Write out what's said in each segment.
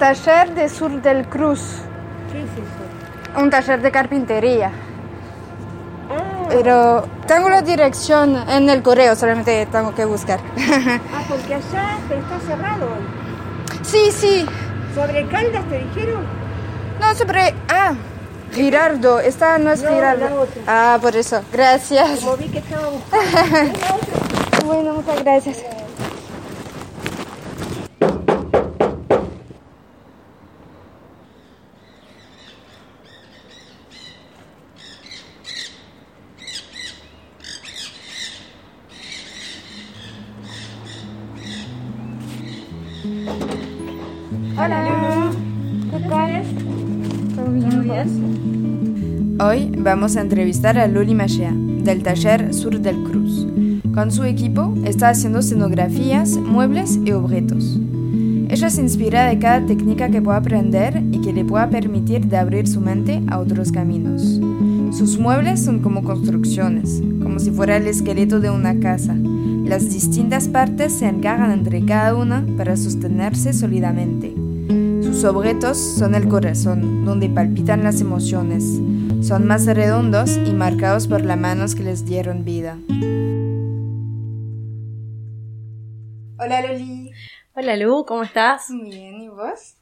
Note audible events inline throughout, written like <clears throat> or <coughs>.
Taller de Sur del Cruz. ¿Qué es eso? Un taller de carpintería. Ah, Pero tengo la dirección en el correo, solamente tengo que buscar. ah, porque allá está cerrado hoy. sí, sí. ¿Sobre Caldas te dijeron? No, sobre... Ah, Girardo. Esta no es No, Girardo. Ah, por eso. Gracias. Como vi que estaba buscando. <laughs> Bueno, muchas gracias. Hola. ¿Qué tal? ¿Todo bien? Hoy vamos a entrevistar a Luli Machea, del taller Sur del Cruz. Con su equipo está haciendo escenografías, muebles y objetos. Ella se inspira de cada técnica que pueda aprender y que le pueda permitir de abrir su mente a otros caminos. Sus muebles son como construcciones, como si fuera el esqueleto de una casa. Las distintas partes se encargan entre cada una para sostenerse sólidamente. Sus objetos son el corazón, donde palpitan las emociones. Son más redondos y marcados por las manos que les dieron vida. Hola Loli. Hola Lu, ¿cómo estás? Bien, ¿y vos?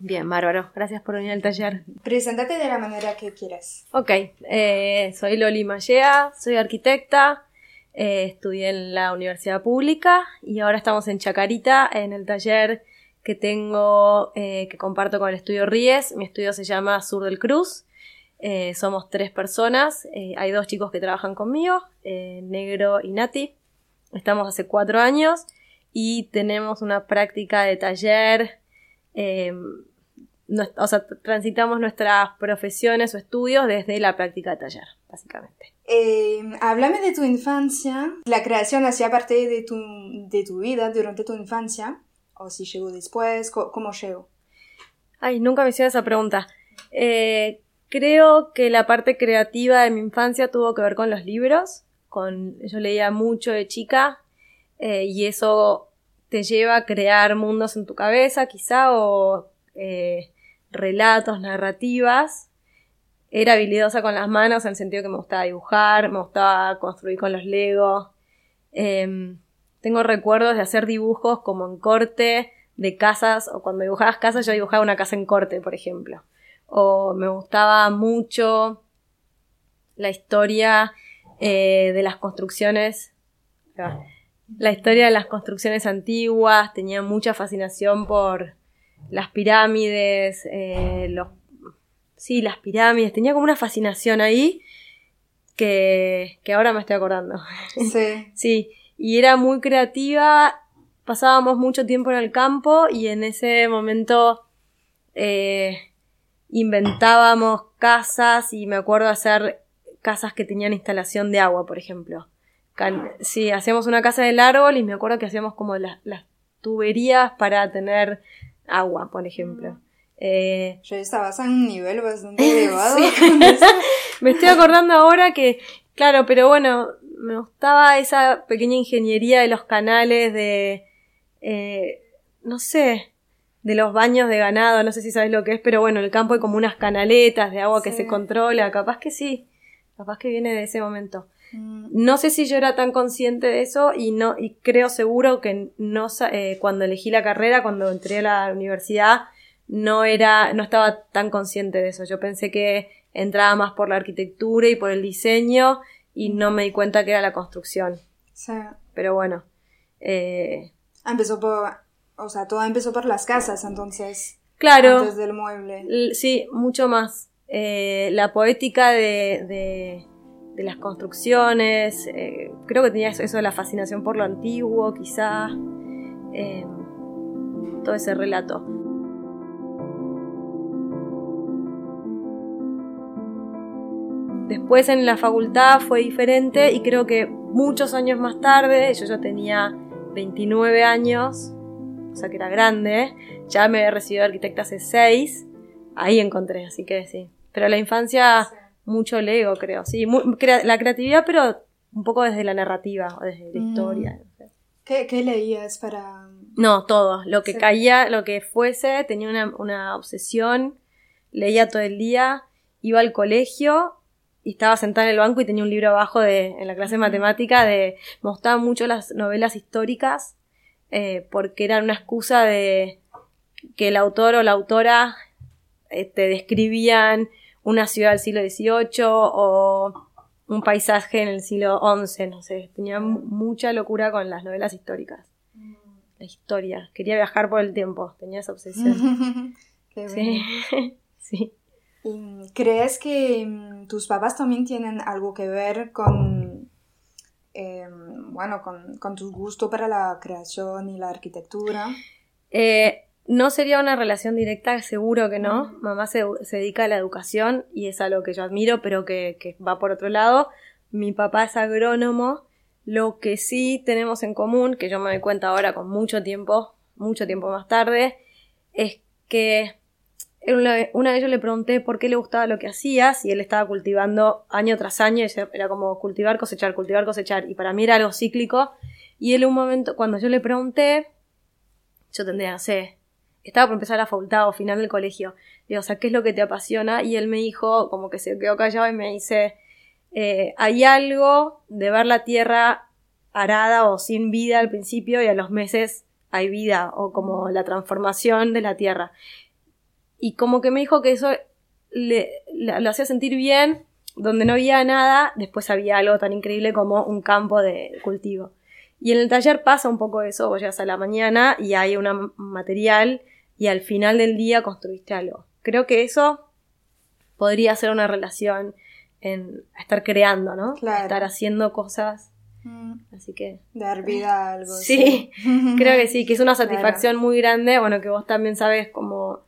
Bien, bárbaro. Gracias por venir al taller. Preséntate de la manera que quieras. Ok, eh, soy Loli Mallea, soy arquitecta, eh, estudié en la universidad pública y ahora estamos en Chacarita, en el taller que tengo, eh, que comparto con el estudio Ries. Mi estudio se llama Sur del Cruz. Eh, somos tres personas, hay dos chicos que trabajan conmigo, Negro y Nati. Estamos hace cuatro años y tenemos una práctica de taller o sea, transitamos nuestras profesiones o estudios desde la práctica de taller, básicamente. Eh, háblame de tu infancia. ¿La creación hacía parte de tu, de tu vida durante tu infancia? ¿O si llegó después? ¿Cómo llegó? Ay, nunca me hicieron esa pregunta. Eh, creo que la parte creativa de mi infancia tuvo que ver con los libros. Con, yo leía mucho de chica eh, y eso te lleva a crear mundos en tu cabeza, quizá, o eh, relatos, narrativas. Era habilidosa con las manos en el sentido que me gustaba dibujar, me gustaba construir con los Legos. Em, tengo recuerdos de hacer dibujos como en corte de casas, o cuando dibujabas casas, yo dibujaba una casa en corte, por ejemplo. O me gustaba mucho la historia eh, de las construcciones. La historia de las construcciones antiguas, tenía mucha fascinación por las pirámides, eh, los sí, las pirámides, tenía como una fascinación ahí que, que ahora me estoy acordando. <laughs> Sí. Sí, y era muy creativa, pasábamos mucho tiempo en el campo y en ese momento eh, inventábamos casas y me acuerdo hacer casas que tenían instalación de agua, por ejemplo. Can- sí, hacíamos una casa del árbol y me acuerdo que hacíamos como las, las tuberías para tener agua, por ejemplo. Eh, Yo estabas a un nivel bastante <laughs> elevado. <laughs> me estoy acordando ahora que, claro, pero bueno, me gustaba esa pequeña ingeniería de los canales de, eh, no sé, de los baños de ganado, no sé si sabes lo que es, pero bueno, en el campo hay como unas canaletas de agua que se controla, capaz que sí, capaz que viene de ese momento. Mm, No sé si yo era tan consciente de eso y no y creo seguro que no eh, cuando elegí la carrera, cuando entré a la universidad, no era no estaba tan consciente de eso. Yo pensé que entraba más por la arquitectura y por el diseño y no me di cuenta que era la construcción. sí. Pero bueno, eh, Empezó por... O sea, todo empezó por las casas, entonces... Claro. antes del mueble. Sí, mucho más. Eh, la poética de, de, de las construcciones, eh, creo que tenía eso, de la fascinación por lo antiguo, quizá. eh, todo ese relato. Después en la facultad fue diferente y creo que muchos años más tarde, yo ya tenía 29 años, o sea que era grande, ya me había recibido arquitecta hace 6, ahí encontré, así que sí. Pero la infancia, mucho Lego, creo, sí. mu- crea- la creatividad, pero un poco desde la narrativa, o desde la Mm. historia. no sé. ¿Qué, qué leías para...? No, todo. Lo que Sí. caía, lo que fuese, tenía una, una obsesión. Leía todo el día. Iba al colegio y estaba sentada en el banco y tenía un libro abajo de, en la clase de matemática de, me gustaban mucho las novelas históricas, eh, porque eran una excusa de que el autor o la autora te describían una ciudad del siglo XVIII o un paisaje en el siglo XI, no sé, tenía mu- mucha locura con las novelas históricas la historia. Quería viajar por el tiempo, tenía esa obsesión. <laughs> Qué Sí. <laughs> sí. ¿Y ¿Crees que mm, tus papás también tienen algo que ver con, eh, bueno, con, con tu gusto para la creación y la arquitectura? Eh, no sería una relación directa, seguro que no. Mamá se, se dedica a la educación y es algo que yo admiro, pero que, que va por otro lado. Mi papá es agrónomo. Lo que sí tenemos en común, que yo me doy cuenta ahora con mucho tiempo, mucho tiempo más tarde, es que una vez, yo le pregunté por qué le gustaba lo que hacías y él estaba cultivando año tras año, y era como cultivar, cosechar, cultivar, cosechar, y para mí era algo cíclico. Y él un momento, cuando yo le pregunté, yo tendría, no sé, estaba por empezar la facultad o final del colegio. Le digo, o sea, ¿qué es lo que te apasiona? Y él me dijo, como que se quedó callado y me dice, eh, hay algo de ver la tierra arada o sin vida al principio y a los meses hay vida o como la transformación de la tierra. Y como que me dijo que eso le, le- lo hacía sentir bien, donde no había nada, después había algo tan increíble como un campo de cultivo. Y en el taller pasa un poco eso, vos llegas a la mañana y hay una- un material y al final del día construiste algo. Creo que eso podría ser una relación en estar creando, ¿no? Claro. Estar haciendo cosas. Mm, Así que Dar vida a algo. Sí, <laughs> creo que sí, que es una Claro. satisfacción muy grande, bueno, que vos también sabes como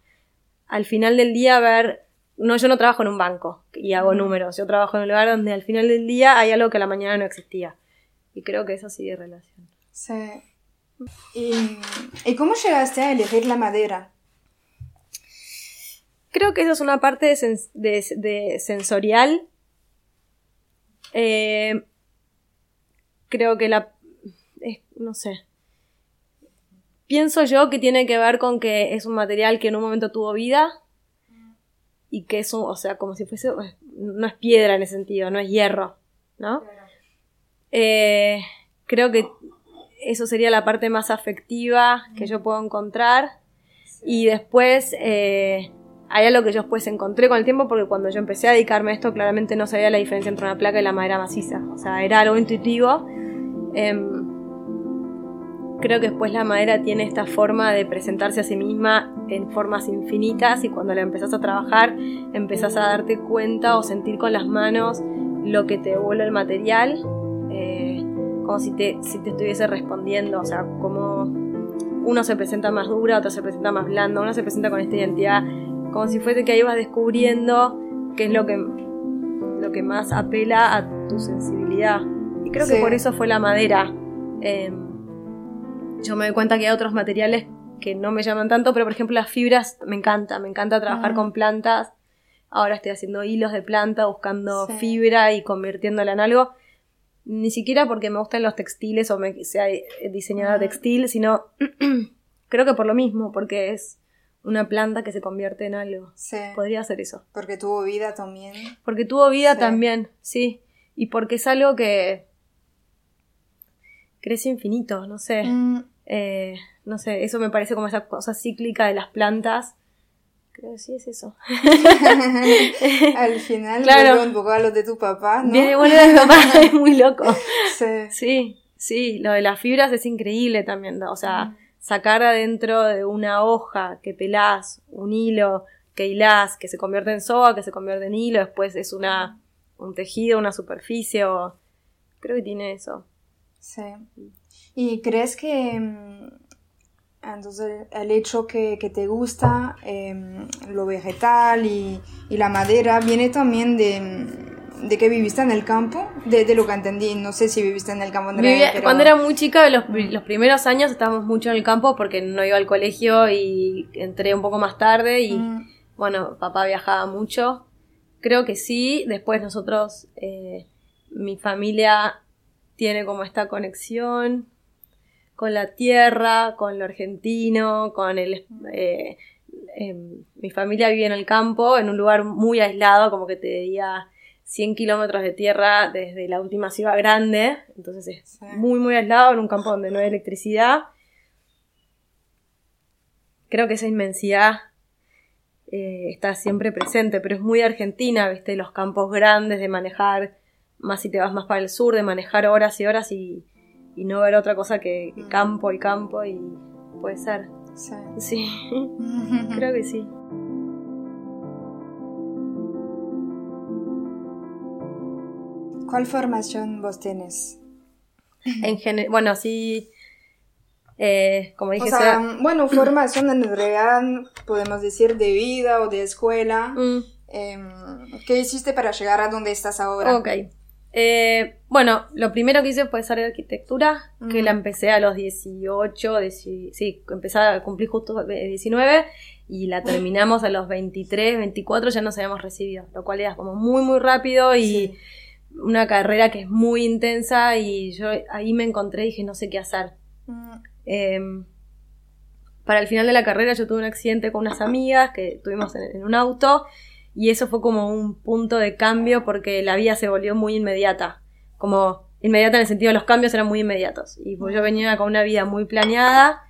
al final del día ver, no, yo no trabajo en un banco y hago números, yo trabajo en un lugar donde al final del día hay algo que a la mañana no existía. Y creo que eso sí es relación. Sí. ¿Y, ¿Y cómo llegaste a elegir la madera? Creo que eso es una parte de, sens- de- de sensorial. Eh, creo que la... no sé. Pienso yo que tiene que ver con que es un material que en un momento tuvo vida y que es un, o sea, como si fuese, no es piedra en ese sentido, no es hierro, ¿no? Eh, creo que eso sería la parte más afectiva que yo puedo encontrar. Y después eh, hay algo que yo después encontré con el tiempo, porque cuando yo empecé a dedicarme a esto, claramente no sabía la diferencia entre una placa y la madera maciza. O sea, era algo intuitivo. Em, creo que después la madera tiene esta forma de presentarse a sí misma en formas infinitas y cuando la empezás a trabajar empezás a darte cuenta o sentir con las manos lo que te devuelve el material, eh, como si te, si te estuviese respondiendo, o sea, como uno se presenta más dura, otro se presenta más blando, uno se presenta con esta identidad, como si fuese que ahí vas descubriendo qué es lo que, lo que más apela a tu sensibilidad. Y creo que por eso fue la madera. Eh, yo me doy cuenta que hay otros materiales que no me llaman tanto, pero por ejemplo las fibras me encanta, me encanta trabajar Ah. con plantas. Ahora estoy haciendo hilos de planta, buscando Sí. fibra y convirtiéndola en algo. Ni siquiera porque me gustan los textiles o me sea diseñadora Ah. textil, sino <clears throat> creo que por lo mismo, porque es una planta que se convierte en algo. Sí. Podría ser eso. Porque tuvo vida también. Porque tuvo vida Sí. también, sí. Y porque es algo que crece infinito, no sé. Mm, Eh, no sé, eso me parece como esa cosa cíclica de las plantas. Creo que sí es eso. <laughs> Al final, <laughs> Claro. un poco a lo de tu papá, ¿no? Viene bueno de mi papá, <laughs> es muy loco. Sí. Sí, sí, lo de las fibras es increíble también, ¿no? o sea, sacar adentro de una hoja que pelás un hilo que hilás, que se convierte en soga, que se convierte en hilo, después es una, un tejido, una superficie o... Creo que tiene eso. Sí. ¿Y crees que mm, entonces el hecho que, que te gusta em, lo vegetal y, y la madera viene también de, de que viviste en el campo? De, de lo que entendí, no sé si viviste en el campo. Andrea, Vivía- pero- Cuando era muy chica, los, los primeros años estábamos mucho en el campo porque no iba al colegio y entré un poco más tarde y Mm, bueno, papá viajaba mucho. Creo que sí. Después nosotros, eh, mi familia tiene como esta conexión con la tierra, con lo argentino, con el... eh, em, mi familia vive en el campo, en un lugar muy aislado, como que te diría 100 kilómetros de tierra desde la última ciudad grande. Entonces es Sí. muy, muy aislado, en un campo donde no hay electricidad. Creo que esa inmensidad eh, está siempre presente, pero es muy argentina, ¿viste? Los campos grandes de manejar, más si te vas más para el sur, de manejar horas y horas y, y no ver otra cosa que, que campo y campo y puede ser. sí. Sí, <laughs> creo que sí. ¿Cuál formación vos tenés? En general, bueno, sí, eh, como dije, O sea, sea- bueno, formación en realidad podemos decir de vida o de escuela. Mm. Em, ¿Qué hiciste para llegar a donde estás ahora? Ok. Eh, bueno, lo primero que hice fue hacer arquitectura, que la empecé a los 18, dieci- sí, empecé a cumplir justo eh, 19 y la terminamos a los 23, 24, ya nos habíamos recibido, lo cual era como muy, muy rápido y Sí. una carrera que es muy intensa y yo ahí me encontré y dije no sé qué hacer. Eh, para el final de la carrera yo tuve un accidente con unas <coughs> amigas que tuvimos en, en un auto y eso fue como un punto de cambio porque la vida se volvió muy inmediata. Como inmediata en el sentido de los cambios eran muy inmediatos. Y pues yo venía con una vida muy planeada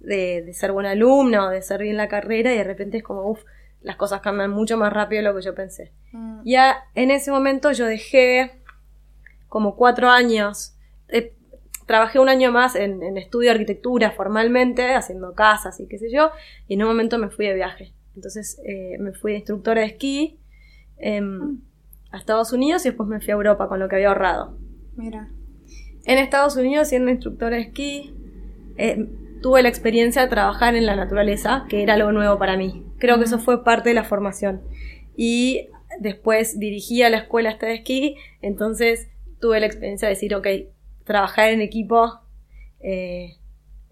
de, de ser buena alumna o de ser bien la carrera y de repente es como, uff, las cosas cambian mucho más rápido de lo que yo pensé. mm, Ya en ese momento yo dejé como cuatro años. eh, trabajé un año más en, en estudio de arquitectura formalmente, haciendo casas y qué sé yo, y en un momento me fui de viaje. Entonces eh, me fui de instructora de esquí em, a Estados Unidos y después me fui a Europa con lo que había ahorrado. mira. En Estados Unidos, siendo instructora de esquí, eh, tuve la experiencia de trabajar en la naturaleza, que era algo nuevo para mí. Creo que eso fue parte de la formación. Y después dirigí a la escuela de esquí, entonces tuve la experiencia de decir, ok, trabajar en equipo eh,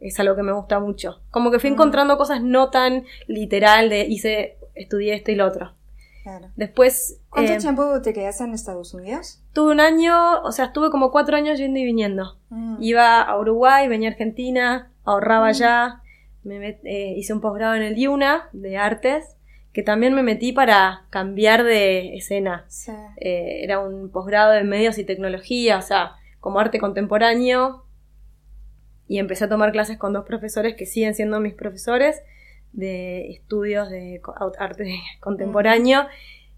es algo que me gusta mucho. Como que fui Mm. encontrando cosas no tan literal de hice, estudié esto y lo otro. Claro. Después... ¿Cuánto eh, tiempo te quedaste en Estados Unidos? Tuve un año, o sea, estuve como cuatro años yendo y viniendo. Mm, Iba a Uruguay, venía a Argentina, ahorraba allá, me met- eh, hice un posgrado en el IUNA de artes, que también me metí para cambiar de escena. sí. Eh, era un posgrado de medios y tecnología, o sea, como arte contemporáneo. Y empecé a tomar clases con dos profesores que siguen siendo mis profesores de estudios de arte <laughs> contemporáneo.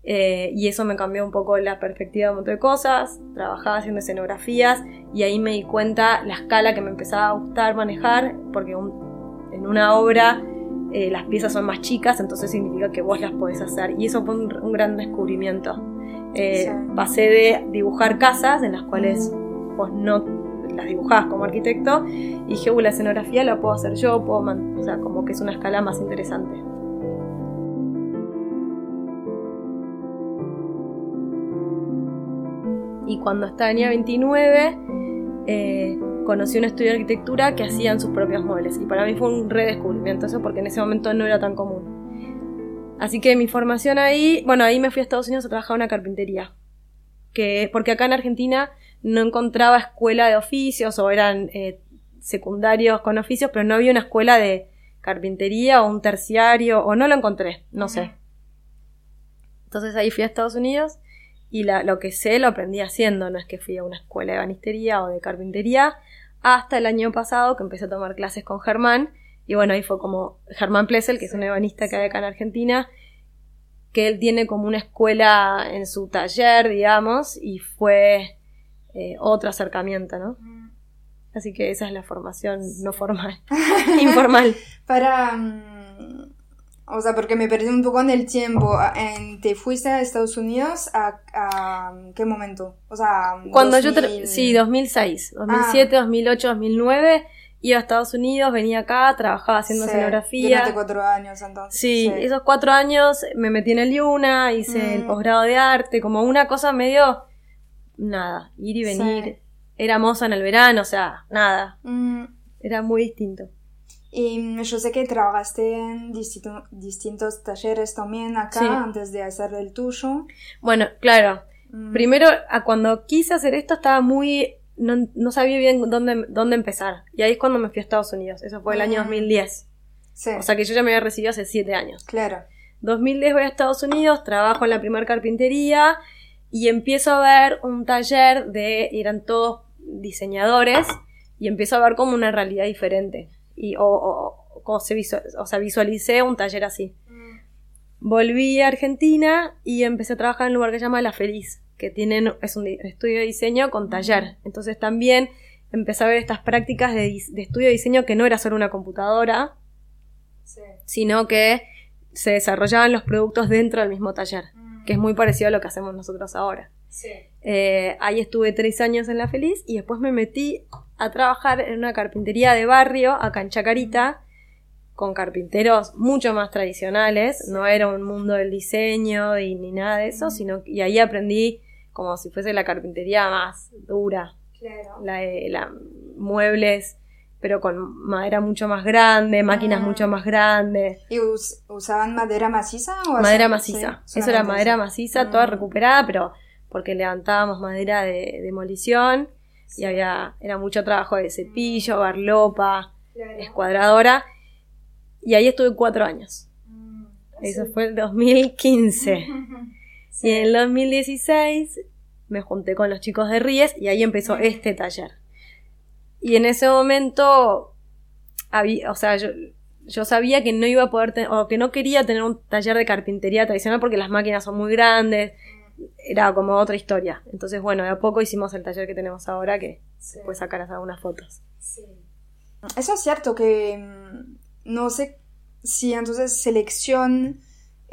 Eh, y eso me cambió un poco la perspectiva de un montón de cosas. Trabajaba haciendo escenografías y ahí me di cuenta la escala que me empezaba a gustar manejar, porque un- en una obra eh, las piezas son más chicas, entonces significa que vos las podés hacer. Y eso fue un, un gran descubrimiento. Eh, Sí. Pasé de dibujar casas en las cuales vos no las dibujabas como arquitecto y dije, "Uh, la escenografía la puedo hacer yo, puedo man-". o sea, como que es una escala más interesante. Y cuando tenía 29, eh, conocí un estudio de arquitectura que hacían sus propios muebles. Y para mí fue un redescubrimiento eso porque en ese momento no era tan común. Así que mi formación ahí, bueno, ahí me fui a Estados Unidos a trabajar en una carpintería. Que, porque acá en Argentina no encontraba escuela de oficios o eran eh, secundarios con oficios, pero no había una escuela de carpintería o un terciario, o no lo encontré, no sé. Entonces ahí fui a Estados Unidos y la- lo que sé lo aprendí haciendo, no es que fui a una escuela de banistería o de carpintería, hasta el año pasado que empecé a tomar clases con Germán, y bueno, ahí fue como Germán Plessel, que es un ebanista que hay acá en Argentina, que él tiene como una escuela en su taller, digamos, y fue eh, otro acercamiento, ¿no? Así que esa es la formación no formal, <laughs> informal. Para, mm, O sea, porque me perdí un poco en el tiempo. En- ¿Te fuiste a Estados Unidos a, a qué momento? O sea, Cuando yo... 2000. tra- Sí, 2006, 2007, 2008, 2009, iba a Estados Unidos, venía acá, trabajaba haciendo Sí, escenografía. Durante cuatro años, entonces. Sí, esos cuatro años me metí en el IUNA, hice el Mm. posgrado de arte, como una cosa medio... Nada, ir y venir. Sí. Era moza en el verano, o sea, nada. Mm, Era muy distinto. y yo sé que trabajaste en distinto- distintos talleres también acá Sí. antes de hacer el tuyo. Bueno, claro. Mm, Primero, a cuando quise hacer esto estaba muy... No, no sabía bien dónde, dónde empezar. Y ahí es cuando me fui a Estados Unidos. Eso fue el año Mm. 2010. sí, O sea que yo ya me había recibido hace siete años. claro. 2010 voy a Estados Unidos, trabajo en la primera carpintería y empiezo a ver un taller de, eran todos diseñadores, y empiezo a ver como una realidad diferente. Y, o, o- o se visu- o sea, visualicé un taller así. Volví a Argentina y empecé a trabajar en un lugar que se llama La Feliz, que tienen, es un di- estudio de diseño con taller. Entonces también empecé a ver estas prácticas de, de estudio de diseño que no era solo una computadora, Sí. sino que se desarrollaban los productos dentro del mismo taller, que es muy parecido a lo que hacemos nosotros ahora. Sí. Eh, ahí estuve tres años en La Feliz y después me metí a trabajar en una carpintería de barrio acá en Chacarita con carpinteros mucho más tradicionales, no era un mundo del diseño y ni nada de eso, sino y ahí aprendí como si fuese la carpintería más dura, Claro. la de la, muebles pero con madera mucho más grande, máquinas Ah. mucho más grandes. ¿Y us- usaban madera maciza o Madera maciza. Sí, Eso era madera maciza, toda Mm. recuperada, pero porque levantábamos madera de demolición y había, era mucho trabajo de cepillo, barlopa, Claro. escuadradora. Y ahí estuve cuatro años. Mm, Eso fue el 2015. <laughs> Sí. Y en el 2016 me junté con los chicos de Ries y ahí empezó este taller. Y en ese momento, había, o sea, yo, yo sabía que no iba a poder tener, o que no quería tener un taller de carpintería tradicional porque las máquinas son muy grandes. Era como otra historia. Entonces, bueno, de a poco hicimos el taller que tenemos ahora que Sí. después sacarás algunas fotos. Eso es cierto que mm, no sé si entonces selección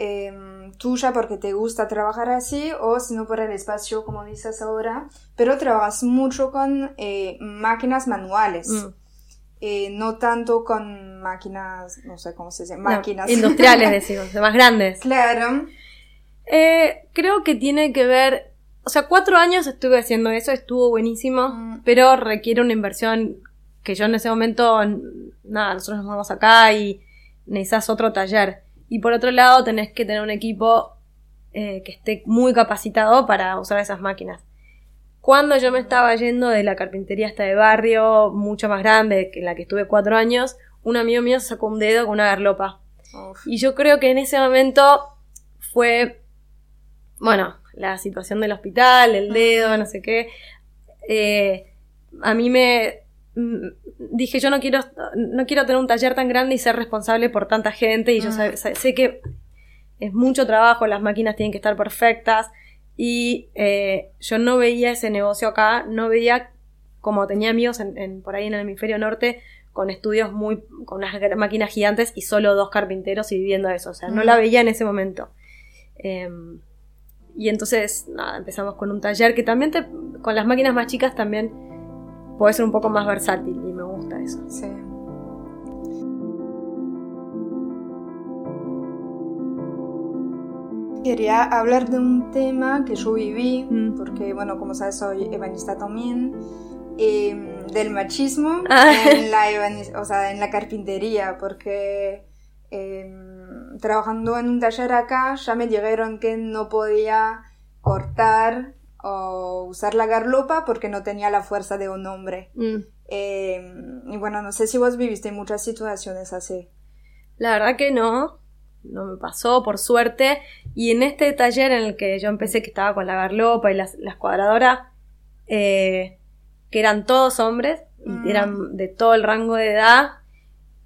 em, tuya porque te gusta trabajar así o si no por el espacio como dices ahora, pero trabajas mucho con eh, máquinas manuales, Mm. eh, no tanto con máquinas, no sé cómo se dice, No, máquinas industriales, <laughs> decimos, de más grandes. claro, Eh, creo que tiene que ver, o sea, cuatro años estuve haciendo eso, estuvo buenísimo, Mm. pero requiere una inversión que yo en ese momento, nada, nosotros nos vamos acá y necesitas otro taller. Y por otro lado, tenés que tener un equipo eh, que esté muy capacitado para usar esas máquinas. Cuando yo me estaba yendo de la carpintería hasta de barrio, mucho más grande, que en la que estuve cuatro años, un amigo mío sacó un dedo con una garlopa. Uf, Y yo creo que en ese momento fue, bueno, la situación del hospital, el dedo, no sé qué. Eh, a mí me dije, yo no quiero, no quiero tener un taller tan grande y ser responsable por tanta gente. Y yo Mm. sa- sé que es mucho trabajo, las máquinas tienen que estar perfectas. Y eh, yo no veía ese negocio acá, no veía como tenía amigos en, en- por ahí en el hemisferio norte con estudios muy, con unas máquinas gigantes y solo dos carpinteros y viviendo eso. O sea, no Mm. la veía en ese momento. Em, y entonces, nada, empezamos con un taller que también te, con las máquinas más chicas también puede ser un poco más versátil y me gusta eso. sí. Quería hablar de un tema que yo viví, Mm. porque, bueno, como sabes, soy ebanista también, eh, del machismo <laughs> Ah. en, la o sea, en la carpintería, porque eh, trabajando en un taller acá ya me dijeron que no podía cortar o usar la garlopa porque no tenía la fuerza de un hombre. Mm. Eh, y bueno, no sé si vos viviste muchas situaciones así. La verdad que no, no me pasó, por suerte. Y en este taller en el que yo empecé, que estaba con la garlopa y la, la escuadradora, eh, que eran todos hombres, Mm. y eran de todo el rango de edad,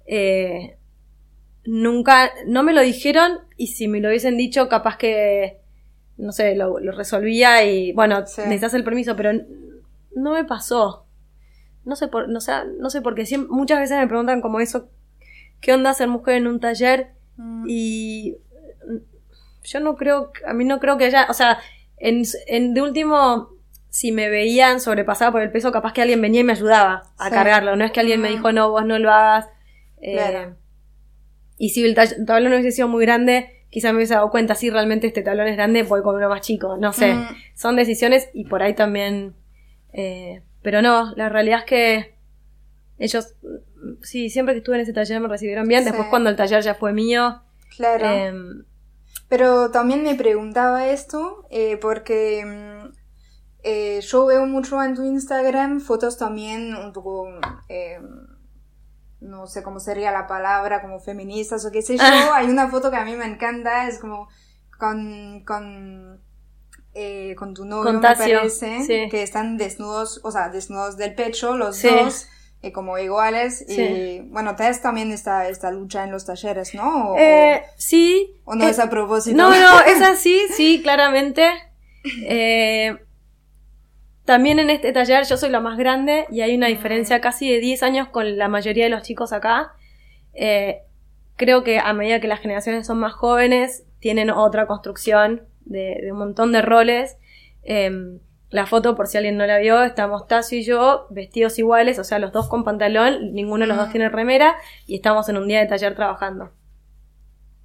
eh, nunca, no me lo dijeron, y si me lo hubiesen dicho, capaz que, no sé, lo, lo resolvía y, bueno, Sí. necesitas el permiso, pero no me pasó. No sé por, no sé, no sé por qué. Muchas veces me preguntan como eso, ¿qué onda ser mujer en un taller? Mm. Y yo no creo, a mí no creo que haya, o sea, en, en- de último, si me veían sobrepasada por el peso, capaz que alguien venía y me ayudaba a Sí. cargarlo. No es que alguien me Mm. dijo, no, vos no lo hagas. Eh, Claro. Y si el tablón hubiese sido muy grande, quizá me hubiese dado cuenta, si realmente este tablón es grande, voy con uno más chico. No sé. Mm. Son decisiones y por ahí también. eh, pero no, la realidad es que ellos, mm, sí, siempre que estuve en ese taller me recibieron bien. Sí. Después, cuando el taller ya fue mío, Claro. em, Pero también me preguntaba esto eh, porque mm, eh, yo veo mucho en tu Instagram fotos también un poco, eh, no sé cómo sería la palabra, como feministas o qué sé yo. <laughs> Hay una foto que a mí me encanta, es como con, con, eh, con tu novio, Con me parece, sí. que están desnudos, o sea, desnudos del pecho, los Sí. dos. eh, como iguales Sí. y bueno, tenés también esta, esta lucha en los talleres, ¿no? O- eh, sí. o, no eh, es a propósito. No, no, es así, <laughs> sí, claramente. Eh, también en este taller yo soy la más grande y hay una diferencia casi de 10 años con la mayoría de los chicos acá. Eh, creo que a medida que las generaciones son más jóvenes, tienen otra construcción de, de un montón de roles. Em, la foto, por si alguien no la vio, estamos Tasio y yo vestidos iguales, o sea, los dos con pantalón, ninguno de los dos Mm. tiene remera y estamos en un día de taller trabajando.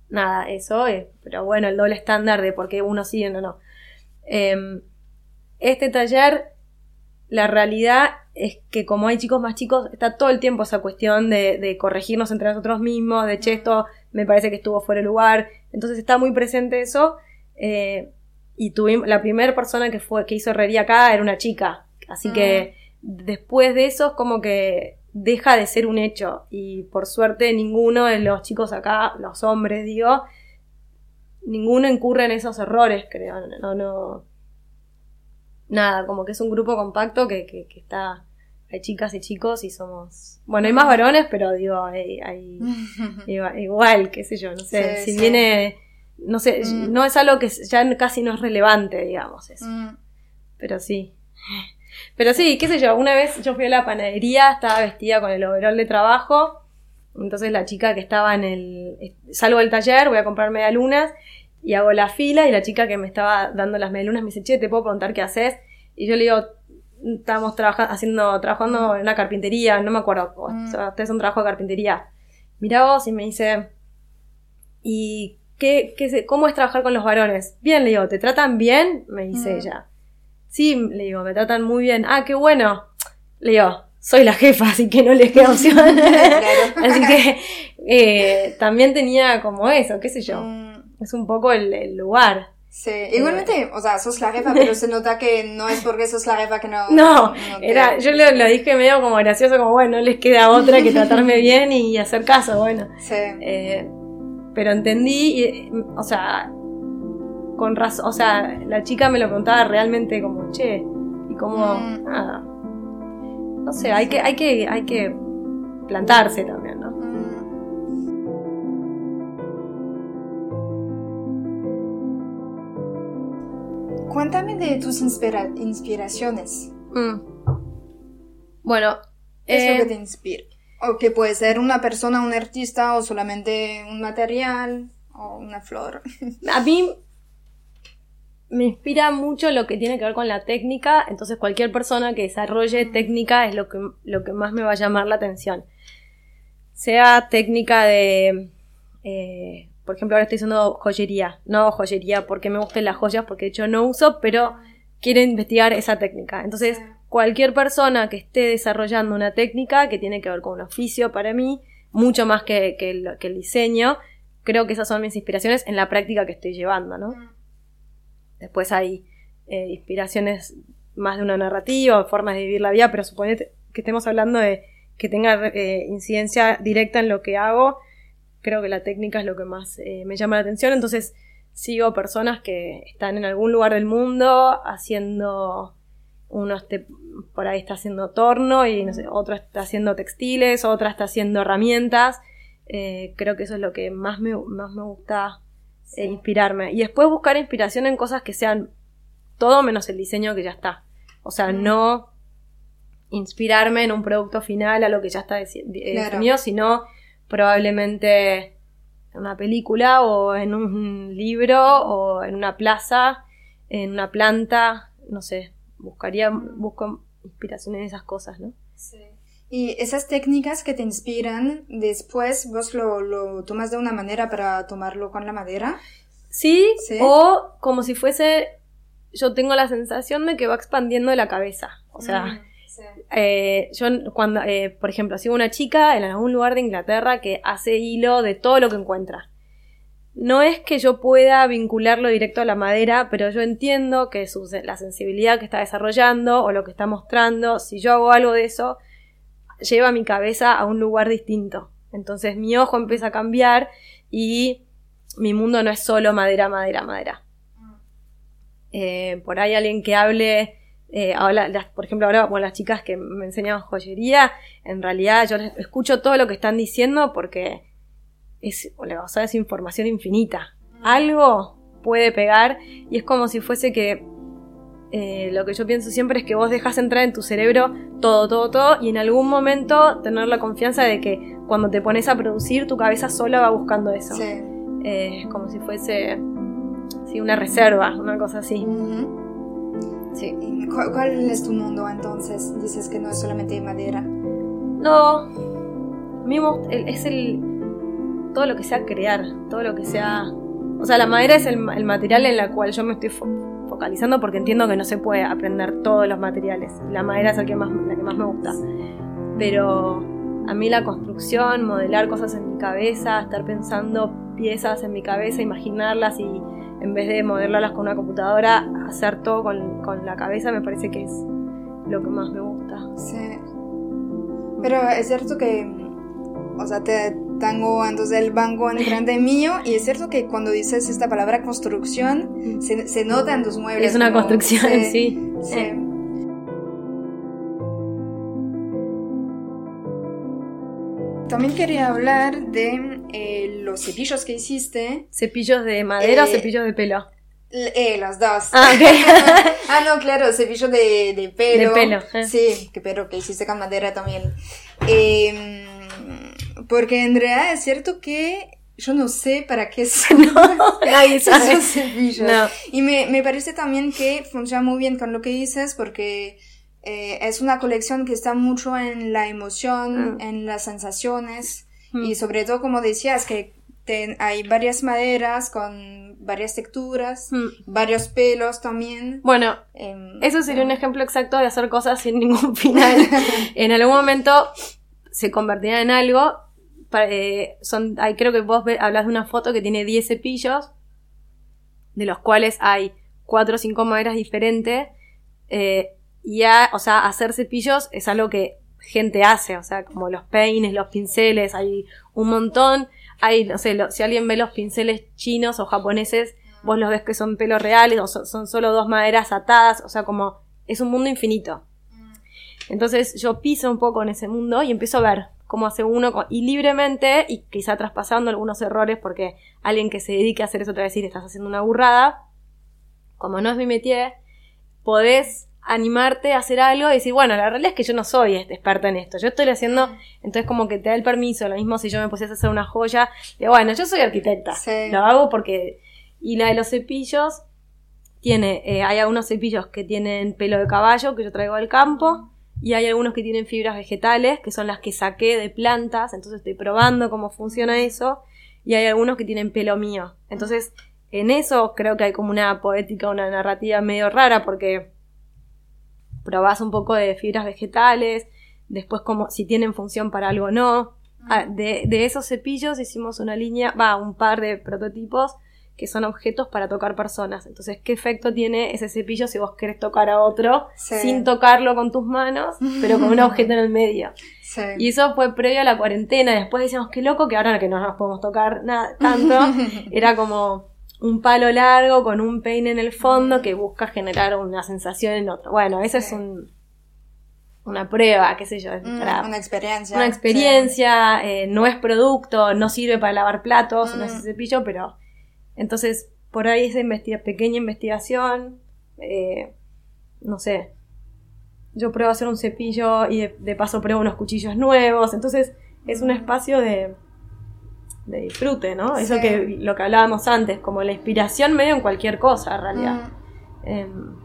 Nada, eso es, pero bueno, el doble estándar de por qué uno sí y uno no. Este taller, la realidad es que como hay chicos más chicos, está todo el tiempo esa cuestión de, de corregirnos entre nosotros mismos, de che, esto me parece que estuvo fuera de lugar. Entonces está muy presente eso. eh, y tuvimos, la primera persona que fue, que hizo herrería acá era una chica. Así que después de eso es como que deja de ser un hecho. Y por suerte ninguno de los chicos acá, los hombres digo, ninguno incurre en esos errores, creo. No, no. Nada, como que es un grupo compacto que, que, que está. Hay chicas y chicos y somos. Bueno, hay más varones, pero digo, hay, hay <laughs> igual, qué sé yo, no sé. Sí, si sí. viene. No sé, Mm. no es algo que ya casi no es relevante, digamos, eso. Mm, Pero sí. Pero sí, qué sé yo, una vez yo fui a la panadería, estaba vestida con el overol de trabajo. Entonces la chica que estaba en el. Salgo del taller, voy a comprar medialunas y hago la fila y la chica que me estaba dando las medialunas me dice, che, ¿te puedo preguntar qué haces? Y yo le digo, estábamos trabajando, haciendo, trabajando en una carpintería, no me acuerdo, o Mm. sea, ustedes son trabajo de carpintería. Mirá vos y me dice, ¿y qué, cómo es trabajar con los varones? Bien, le digo, ¿te tratan bien? Me dice Mm. ella. Sí, le digo, me tratan muy bien. Ah, qué bueno. Le digo, soy la jefa, así que no les <laughs> queda opción. <laughs> Así que eh, también tenía como eso, qué sé yo. mm, Es un poco el, el lugar. Sí, igualmente, o sea, sos la <laughs> jefa, pero se nota que no es porque sos la jefa que no. No, te- era, yo lo, lo dije medio como gracioso, como bueno, no les queda otra que tratarme <laughs> bien y hacer caso, bueno. Sí. Eh, pero entendí, y, o sea, con razón, o sea, la chica me lo preguntaba realmente como, che, y como, Mm. nada. No sé, hay que, hay que, hay que plantarse también, Cuéntame de tus inspira- inspiraciones. Mm. Bueno, ¿Qué es eh, lo que te inspira? O que puede ser una persona, un artista, o solamente un material, o una flor. <laughs> a mí me inspira mucho lo que tiene que ver con la técnica, entonces cualquier persona que desarrolle técnica es lo que, lo que más me va a llamar la atención. Sea técnica de, eh, por ejemplo, ahora estoy haciendo joyería, no joyería porque me gusten las joyas, porque de hecho no uso, pero quiero investigar esa técnica. Entonces, cualquier persona que esté desarrollando una técnica que tiene que ver con un oficio para mí, mucho más que, que el, que el diseño, creo que esas son mis inspiraciones en la práctica que estoy llevando, ¿no? Después hay eh, inspiraciones más de una narrativa, formas de vivir la vida, pero suponete que estemos hablando de que tenga eh, incidencia directa en lo que hago. Creo que la técnica es lo que más eh, me llama la atención. Entonces sigo personas que están en algún lugar del mundo haciendo uno este, por ahí está haciendo torno y no sé, otro está haciendo textiles, otra está haciendo herramientas. Eh, creo que eso es lo que más me, más me gusta eh, inspirarme. Y después buscar inspiración en cosas que sean todo menos el diseño que ya está. O sea, Mm. no inspirarme en un producto final a lo que ya está Claro. definido, sino probablemente en una película o en un libro o en una plaza, en una planta, no sé, buscaría, busco inspiración en esas cosas, ¿no? Sí. Y esas técnicas que te inspiran, después vos lo, lo tomas de una manera para tomarlo con la madera. Sí, Sí. o como si fuese, yo tengo la sensación de que va expandiendo la cabeza. O sea, Mm, sí. eh, yo cuando, eh, por ejemplo, sigo una chica en algún lugar de Inglaterra que hace hilo de todo lo que encuentra. No es que yo pueda vincularlo directo a la madera, pero yo entiendo que su, la sensibilidad que está desarrollando o lo que está mostrando, si yo hago algo de eso, lleva mi cabeza a un lugar distinto. Entonces mi ojo empieza a cambiar y mi mundo no es solo madera, madera, madera. Eh, por ahí alguien que hable, eh, habla- las- por ejemplo, ahora con las chicas que me enseñan joyería, en realidad yo les escucho todo lo que están diciendo porque es, o sea, es información infinita. Algo puede pegar y es como si fuese que eh, lo que yo pienso siempre es que vos dejas entrar en tu cerebro todo, todo, todo y en algún momento tener la confianza de que cuando te pones a producir tu cabeza sola va buscando eso. Sí. Eh, es como si fuese sí, una reserva, una cosa así. Ujú. Sí. ¿Y cu- ¿Cuál es tu mundo entonces? Dices que no es solamente de madera. No, el- es el todo lo que sea crear, todo lo que sea, o sea, la madera es el, el material en el cual yo me estoy fo- focalizando porque entiendo que no se puede aprender todos los materiales. La madera es el que más, la que más me gusta. Pero a mí la construcción, modelar cosas en mi cabeza, estar pensando piezas en mi cabeza, imaginarlas y en vez de modelarlas con una computadora, hacer todo con, con la cabeza me parece que es lo que más me gusta. Sí. Pero es cierto que, o sea, te tengo entonces el banco enfrente <laughs> mío y es cierto que cuando dices esta palabra construcción, se, se nota en tus muebles. Es una como- construcción sí. <laughs> También quería hablar de eh, los cepillos que hiciste. ¿Cepillos de madera o Eh, cepillos de pelo? Eh, los dos. Ah, ok. <laughs> Ah, no, claro, cepillo de, de pelo. De pelo, eh. Sí, que pero que hiciste con madera también. Eh, porque en realidad es cierto que yo no sé para qué <laughs> son <laughs> Nadie sabe. esos cepillos. No. Y me, me parece también que funciona muy bien con lo que dices porque eh, es una colección que está mucho en la emoción, Mm. en las sensaciones Mm. y sobre todo como decías que hay varias maderas con varias texturas, Mm. varios pelos también. Bueno, Em, eso sería un ejemplo exacto de hacer cosas sin ningún <laughs> final. <laughs> en algún momento se convertirá en algo. eh, son, hay, creo que vos hablas de una foto que tiene 10 cepillos, de los cuales hay 4 o 5 maderas diferentes. eh, y a- o sea, hacer cepillos es algo que gente hace, o sea, como los peines, los pinceles, hay un montón. Hay, no sé, si alguien ve los pinceles chinos o japoneses, vos los ves que son pelos reales o son, solo dos maderas atadas, o sea, como es un mundo infinito. Entonces yo piso un poco en ese mundo y empiezo a ver cómo hace uno y libremente y quizá traspasando algunos errores porque alguien que se dedique a hacer eso te va a decir estás haciendo una burrada. Como no es mi métier, podés animarte a hacer algo y decir, bueno, la realidad es que yo no soy este, experta en esto, yo estoy haciendo, entonces como que te da el permiso, lo mismo si yo me pusiese a hacer una joya, digo, bueno, yo soy arquitecta, Sí. lo hago porque... Y la de los cepillos, tiene, eh, hay algunos cepillos que tienen pelo de caballo que yo traigo del campo y hay algunos que tienen fibras vegetales que son las que saqué de plantas, entonces estoy probando cómo funciona eso y hay algunos que tienen pelo mío. Entonces, en eso creo que hay como una poética, una narrativa medio rara porque probás un poco de fibras vegetales, después como si tienen función para algo o no. Ah, de, de esos cepillos hicimos una línea, va, un par de prototipos que son objetos para tocar personas. Entonces, ¿qué efecto tiene ese cepillo si vos querés tocar a otro Sí. sin tocarlo con tus manos, pero con un objeto en el medio? sí. Y eso fue previo a la cuarentena. Después decíamos, qué loco que ahora que no nos podemos tocar nada, tanto, <laughs> era como un palo largo con un peine en el fondo que busca generar una sensación en otro. Bueno, eso es un, una prueba, qué sé yo. Mm, para- una experiencia. una experiencia, eh, no es producto, no sirve para lavar platos, no es Mm. cepillo, pero entonces por ahí esa investiga pequeña investigación, eh, no sé, yo pruebo a hacer un cepillo y de, de paso pruebo unos cuchillos nuevos, entonces es un espacio de, de disfrute, ¿no? Eso que lo que hablábamos antes, como la inspiración medio en cualquier cosa, en realidad. Mm. Em,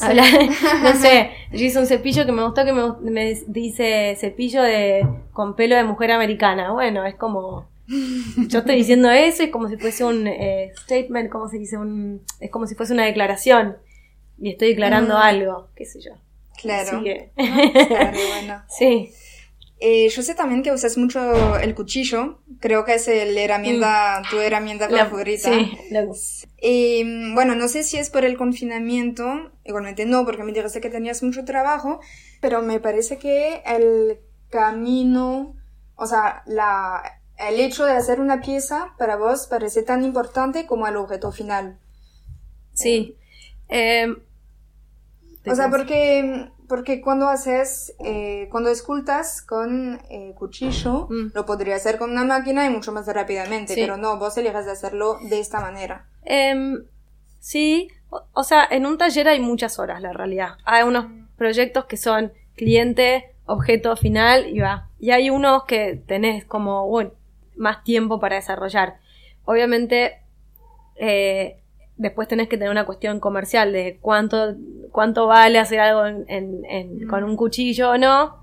habla- no <laughs> sé, yo hice un cepillo que me gustó que me, me dice cepillo de con pelo de mujer americana. Bueno, es como yo estoy diciendo eso, es como si fuese un eh, statement, como se dice, un, es como si fuese una declaración y estoy declarando Mm. algo, qué sé yo. Claro. Así que- Claro, bueno. <laughs> sí, Eh, yo sé también que usas mucho el cuchillo. Creo que es el herramienta, tu herramienta Mm. la- favorita. sí, la- Y mm, bueno, no sé si es por el confinamiento, igualmente no, porque me dijiste que tenías mucho trabajo, pero me parece que el camino, o sea, la, el hecho de hacer una pieza para vos parece tan importante como el objeto final. sí. Em, O sea, porque, porque cuando haces, eh, cuando escultas con eh, cuchillo, Mm. lo podría hacer con una máquina y mucho más rápidamente, Sí. pero no, vos eliges de hacerlo de esta manera. Em, sí, o, o sea, en un taller hay muchas horas, la realidad. Hay unos proyectos que son cliente, objeto final y va. Y hay unos que tenés como bueno, más tiempo para desarrollar. Obviamente, eh, después tenés que tener una cuestión comercial de cuánto, cuánto vale hacer algo en- en- en- con un cuchillo o no.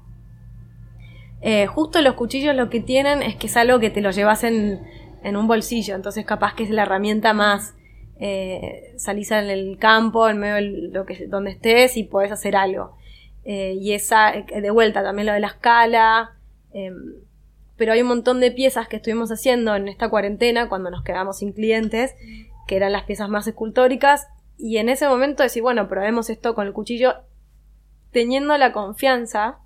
Eh, justo los cuchillos lo que tienen es que es algo que te lo llevas en, en un bolsillo, entonces capaz que es la herramienta más eh, salís en el campo, en medio de lo que, donde estés y podés hacer algo. Eh, y esa, de vuelta, también lo de la escala. em, pero hay un montón de piezas que estuvimos haciendo en esta cuarentena cuando nos quedamos sin clientes, que eran las piezas más escultóricas. Y en ese momento decir, bueno, probemos esto con el cuchillo, teniendo la confianza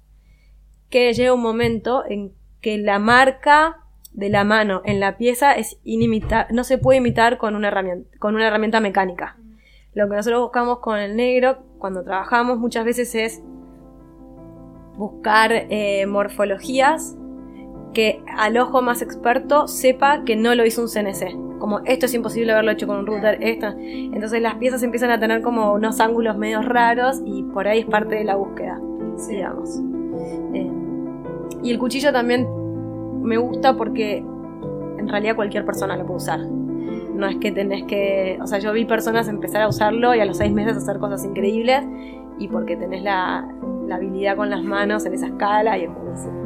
que llega un momento en que la marca de la mano en la pieza es no se puede imitar con una herramienta, con una herramienta mecánica. Lo que nosotros buscamos con el negro cuando trabajamos muchas veces es buscar eh, morfologías que al ojo más experto sepa que no lo hizo un CNC. Como esto es imposible haberlo hecho con un router, esto. Entonces las piezas empiezan a tener como unos ángulos medio raros y por ahí es parte de la búsqueda, digamos. Eh, y el cuchillo también me gusta porque en realidad cualquier persona lo puede usar. No es que tenés que. O sea, yo vi personas empezar a usarlo y a los seis meses hacer cosas increíbles y porque tenés la, la habilidad con las manos en esa escala y es buenísimo.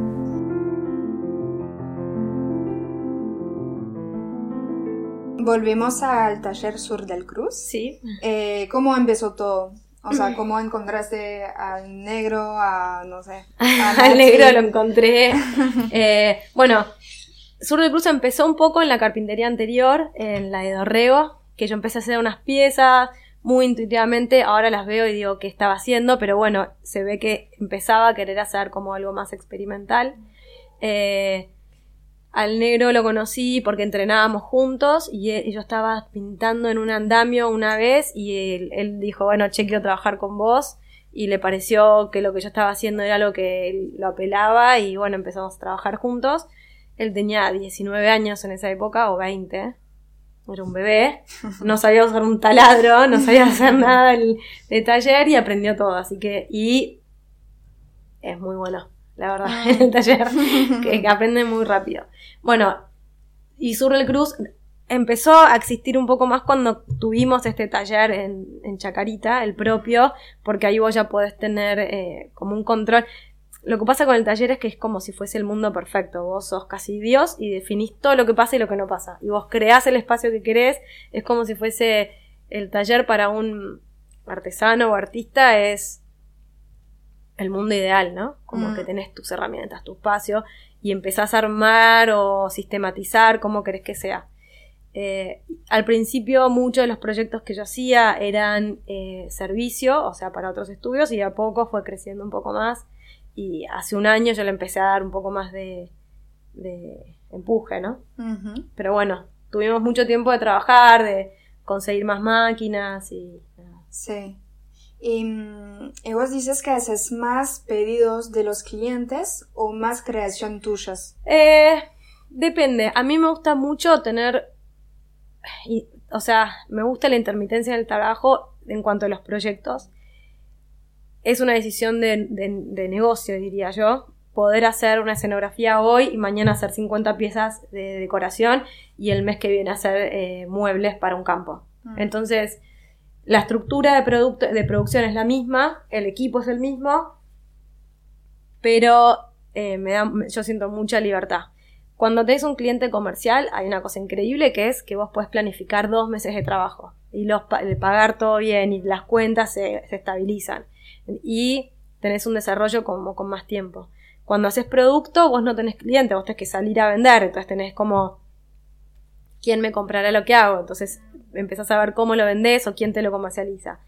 Volvemos al taller Sur del Cruz. Sí. Eh, ¿Cómo empezó todo? O sea, <clears throat> ¿cómo encontraste al negro, a, no sé, <laughs> Al negro lo encontré. <laughs> Eh, bueno, Sur de Cruz empezó un poco en la carpintería anterior, en la de Dorrego, que yo empecé a hacer unas piezas muy intuitivamente, ahora las veo y digo qué estaba haciendo, pero bueno, se ve que empezaba a querer hacer como algo más experimental. Eh, al negro lo conocí porque entrenábamos juntos y, él- y yo estaba pintando en un andamio una vez y él, él dijo, bueno, che, quiero trabajar con vos y le pareció que lo que yo estaba haciendo era lo que él lo apelaba y bueno, empezamos a trabajar juntos. Él tenía 19 años en esa época o 20. Era un bebé, no sabía usar un taladro, no sabía hacer <laughs> nada de taller y aprendió todo, así que, y es muy bueno, la verdad, en <laughs> el taller, que, que aprende muy rápido. Bueno, y Sur del Cruz empezó a existir un poco más cuando tuvimos este taller en, en Chacarita, el propio, porque ahí vos ya podés tener eh, como un control. Lo que pasa con el taller es que es como si fuese el mundo perfecto. Vos sos casi Dios y definís todo lo que pasa y lo que no pasa. Y vos creás el espacio que querés. Es como si fuese el taller para un artesano o artista es el mundo ideal, ¿no? Como Mm. que tenés tus herramientas, tu espacio y empezás a armar o sistematizar como querés que sea. Eh, al principio muchos de los proyectos que yo hacía eran eh, servicio, o sea, para otros estudios, y de a poco fue creciendo un poco más. Y hace un año yo le empecé a dar un poco más de, de empuje, ¿no? Pero bueno, tuvimos mucho tiempo de trabajar, de conseguir más máquinas y. Sí. Y, mm, y vos dices que haces más pedidos de los clientes o más creación tuyas. Eh, depende. A mí me gusta mucho tener. y- o sea, me gusta la intermitencia del trabajo en cuanto a los proyectos. Es una decisión de, de- de negocio, diría yo. poder hacer una escenografía hoy y mañana hacer 50 piezas de decoración y el mes que viene hacer eh, muebles para un campo. Mm. Entonces, la estructura de, de producción es la misma, el equipo es el mismo, pero eh, me da, yo siento mucha libertad. Cuando tenés un cliente comercial, hay una cosa increíble que es que vos podés planificar dos meses de trabajo y los, pagar todo bien y las cuentas se, se estabilizan. Y tenés un desarrollo como con más tiempo. Cuando haces producto, vos no tenés cliente, vos tenés que salir a vender, entonces tenés como quién me comprará lo que hago, entonces empezás a ver cómo lo vendés o quién te lo comercializa.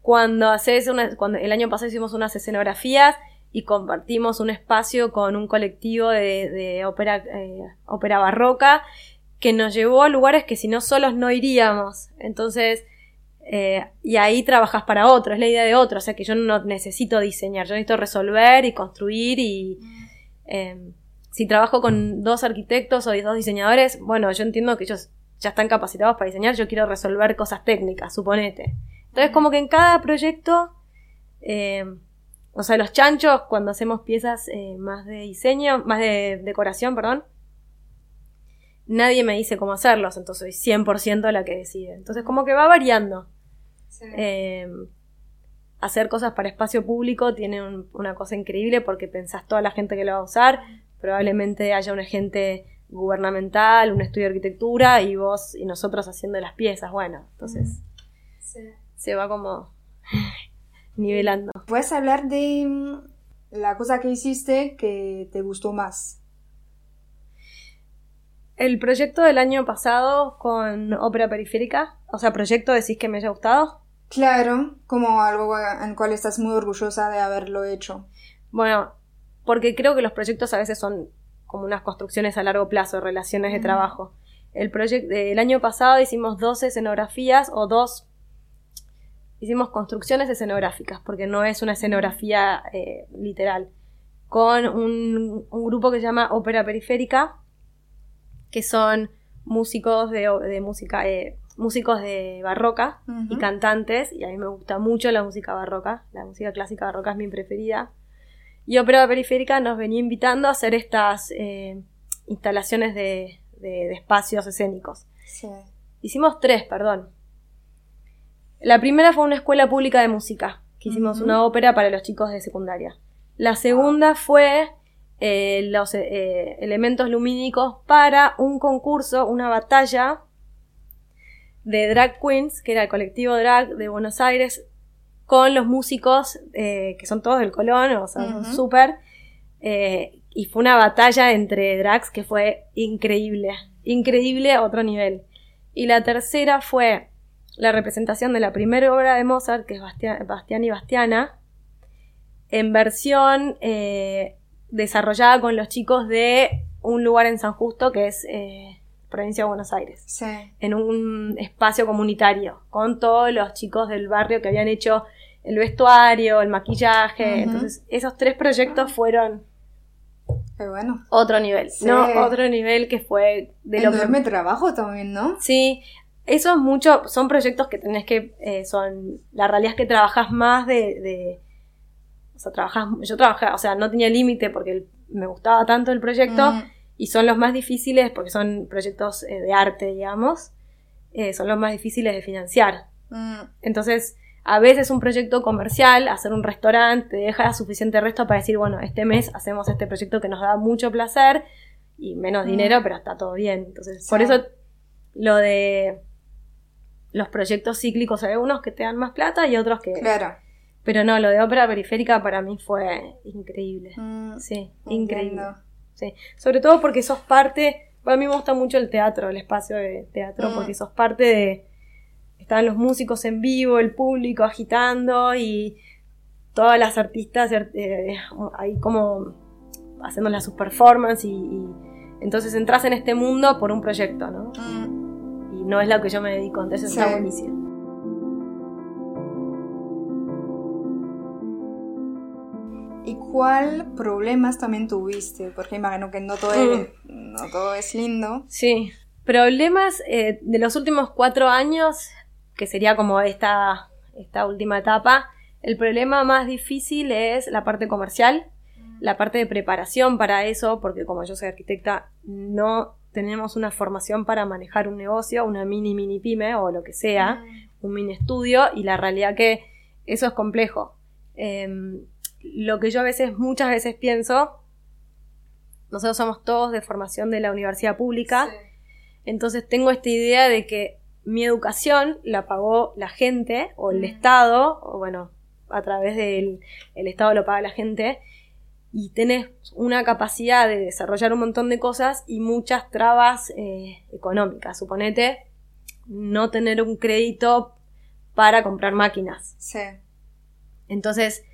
Cuando haces una, cuando el año pasado hicimos unas escenografías y compartimos un espacio con un colectivo de, de ópera, eh, ópera barroca que nos llevó a lugares que si no solos no iríamos. Entonces, eh, y ahí trabajas para otro, es la idea de otro, o sea que yo no necesito diseñar, yo necesito resolver y construir y eh, si trabajo con dos arquitectos o dos diseñadores, bueno, yo entiendo que ellos ya están capacitados para diseñar, yo quiero resolver cosas técnicas, suponete. Entonces como que en cada proyecto, eh, o sea, los chanchos, cuando hacemos piezas eh, más de diseño, más de decoración, perdón, nadie me dice cómo hacerlos, entonces soy 100% la que decide. Entonces como que va variando. Sí. Eh, hacer cosas para espacio público tiene un- una cosa increíble porque pensás toda la gente que lo va a usar, probablemente haya un agente gubernamental, un estudio de arquitectura y vos y nosotros haciendo las piezas, bueno, entonces Sí. se va como <laughs> nivelando. ¿Puedes hablar de mm, la cosa que hiciste que te gustó más? El proyecto del año pasado con ópera periférica, o sea, proyecto decís que me haya gustado. Claro, como algo en cual estás muy orgullosa de haberlo hecho. Bueno, porque creo que los proyectos a veces son como unas construcciones a largo plazo, relaciones de Mm. trabajo. El proyecto el año pasado hicimos dos escenografías o dos hicimos construcciones escenográficas, porque no es una escenografía eh, literal, con un, un grupo que se llama Ópera Periférica, que son músicos de, de música, eh, músicos de barroca y cantantes, y a mí me gusta mucho la música barroca, la música clásica barroca es mi preferida. Y Ópera Periférica nos venía invitando a hacer estas eh, instalaciones de, de- de espacios escénicos. Sí. Hicimos tres, perdón. La primera fue una escuela pública de música, que hicimos una ópera para los chicos de secundaria. La segunda fue eh, los eh, elementos lumínicos para un concurso, una batalla de drag queens, que era el colectivo drag de Buenos Aires, con los músicos eh, que son todos del Colón, o sea, súper. eh, y fue una batalla entre drags que fue increíble, increíble a otro nivel. Y la tercera fue la representación de la primera obra de Mozart, que es Bastia- Bastián y Bastiana, en versión eh, desarrollada con los chicos de un lugar en San Justo, que es eh, provincia de Buenos Aires Sí. en un espacio comunitario con todos los chicos del barrio que habían hecho el vestuario, el maquillaje. Entonces, esos tres proyectos fueron Qué bueno. otro nivel, Sí. ¿no? Otro nivel que fue de lo Enorme que... trabajo también, ¿no? Sí, eso es mucho, son proyectos que tenés que, eh, son, la realidad es que trabajas más de, de o sea, trabajas, yo trabajaba, o sea, no tenía límite porque me gustaba tanto el proyecto, Mm. y son los más difíciles porque son proyectos eh, de arte, digamos, eh, son los más difíciles de financiar. Mm. Entonces, a veces un proyecto comercial, hacer un restaurante, te deja suficiente resto para decir, bueno, este mes hacemos este proyecto que nos da mucho placer y menos Mm. dinero, pero está todo bien. Entonces, por eso lo de los proyectos cíclicos, hay unos que te dan más plata y otros que... Claro. Pero no, lo de ópera periférica para mí fue increíble. Mm. Sí, increíble. Sí, sobre todo porque sos parte, a mí me gusta mucho el teatro, el espacio de teatro, Mm. porque sos parte de, estaban los músicos en vivo, el público agitando y todas las artistas eh, ahí como haciendo las sus performances y, y entonces entras en este mundo por un proyecto, ¿no? Mm. Y no es lo que yo me dedico, entonces Sí. está buenísimo. ¿Y cuál problemas también tuviste? Porque imagino que no todo es, no todo es lindo. Sí, problemas eh, de los últimos cuatro años, que sería como esta, esta última etapa, el problema más difícil es la parte comercial. la parte de preparación para eso, porque como yo soy arquitecta, no tenemos una formación para manejar un negocio, una mini mini pyme o lo que sea, un mini estudio, y la realidad que eso es complejo. Em, lo que yo a veces, muchas veces pienso, nosotros somos todos de formación de la universidad pública, entonces tengo esta idea de que mi educación la pagó la gente o el Estado, o bueno, a través del el Estado lo paga la gente, y tenés una capacidad de desarrollar un montón de cosas y muchas trabas eh, económicas. Suponete no tener un crédito para comprar máquinas. Sí. Entonces,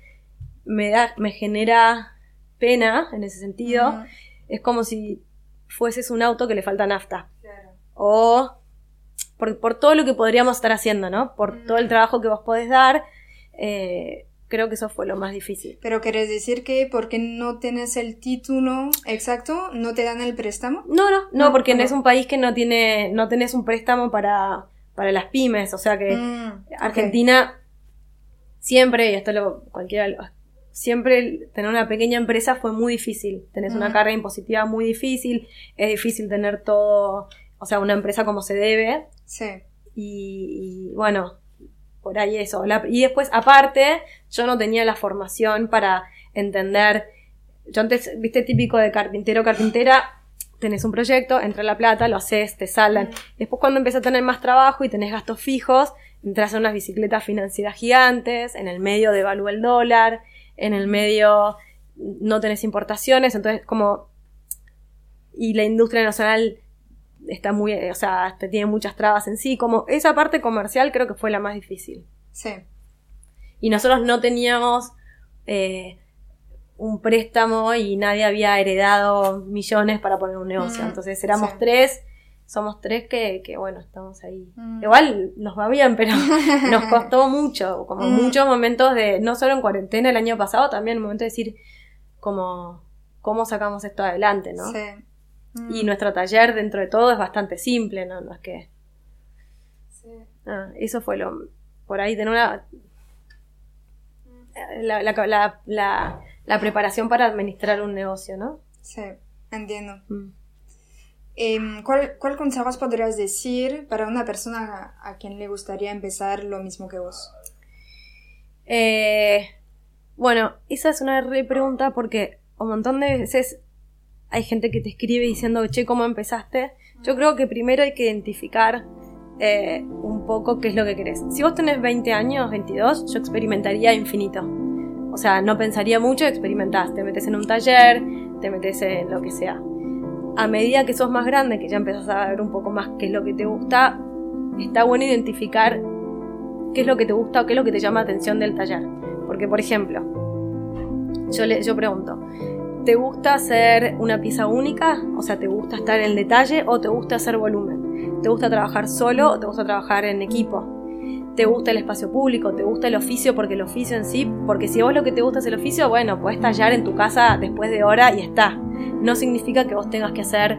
me da, me genera pena en ese sentido. Es como si fueses un auto que le falta nafta. Claro. O por, por todo lo que podríamos estar haciendo, ¿no? Por todo el trabajo que vos podés dar. Eh, creo que eso fue lo más difícil. Pero querés decir que porque no tienes el título exacto, no te dan el préstamo? No, no, no, No, porque ¿cómo? es un país que no tiene, no tenés un préstamo para, para las pymes, o sea que Mm, Argentina siempre, y esto lo cualquiera siempre tener una pequeña empresa fue muy difícil. Tenés una Mm. carga impositiva muy difícil, es difícil tener todo, o sea, una empresa como se debe, Sí. y, y, bueno, por ahí eso. La- y después, aparte, yo no tenía la formación para entender. Yo antes, viste, típico de carpintero, carpintera, tenés un proyecto, entra la plata, lo haces, te saldan. Después, cuando empecé a tener más trabajo y tenés gastos fijos, entras en unas bicicletas financieras gigantes, en el medio devalúa el dólar, en el medio no tenés importaciones, entonces, como. Y la industria nacional está muy, o sea, tiene muchas trabas en sí, como esa parte comercial creo que fue la más difícil. Sí. Y nosotros no teníamos eh, un préstamo y nadie había heredado millones para poner un negocio. Mm, Entonces éramos sí. tres, somos tres que, que, bueno, estamos ahí. Mm. Igual nos va bien, pero <laughs> nos costó mucho, como Mm. muchos momentos de, no solo en cuarentena el año pasado, también el momento de decir, como, ¿cómo sacamos esto adelante, no? Sí. Mm, Y nuestro taller dentro de todo es bastante simple, ¿no? No es que... sí. Ah, eso fue lo... Por ahí tener una... La, la, la, preparación para administrar un negocio, ¿no? Sí, entiendo. Mm. Em, ¿cuál, ¿Cuál consejos podrías decir para una persona a, a quien le gustaría empezar lo mismo que vos? Eh, bueno, esa es una re pregunta porque un montón de veces hay gente que te escribe diciendo, che, ¿cómo empezaste? Yo creo que primero hay que identificar eh, un poco qué es lo que querés. Si vos tenés 20 años, 22, yo experimentaría infinito. O sea, no pensaría mucho, experimentás. Te metes en un taller, te metes en lo que sea. A medida que sos más grande, que ya empezás a ver un poco más qué es lo que te gusta, está bueno identificar qué es lo que te gusta o qué es lo que te llama la atención del taller. Porque, por ejemplo, yo, le, yo pregunto, ¿te gusta hacer una pieza única? O sea, ¿te gusta estar en el detalle o te gusta hacer volumen? ¿Te gusta trabajar solo o te gusta trabajar en equipo? ¿Te gusta el espacio público? ¿Te gusta el oficio? Porque el oficio en sí, porque si vos lo que te gusta es el oficio, bueno, puedes tallar en tu casa después de hora y está. No significa que vos tengas que hacer,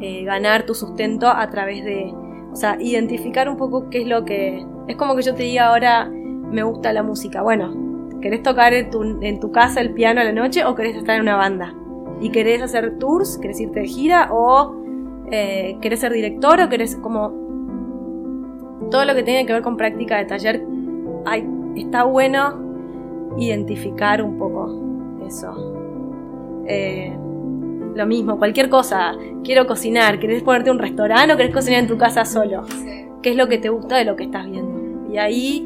eh, ganar tu sustento a través de, o sea, identificar un poco qué es lo que... Es como que yo te diga ahora, me gusta la música. Bueno, ¿querés tocar en tu, en tu casa el piano a la noche o querés estar en una banda? ¿Y querés hacer tours? ¿Querés irte de gira? ¿O eh, querés ser director? ¿O querés como... Todo lo que tiene que ver con práctica de taller, hay, está bueno identificar un poco eso. Eh, lo mismo, cualquier cosa. Quiero cocinar, ¿querés ponerte un restaurante o querés cocinar en tu casa solo? Qué es lo que te gusta de lo que estás viendo. Y ahí,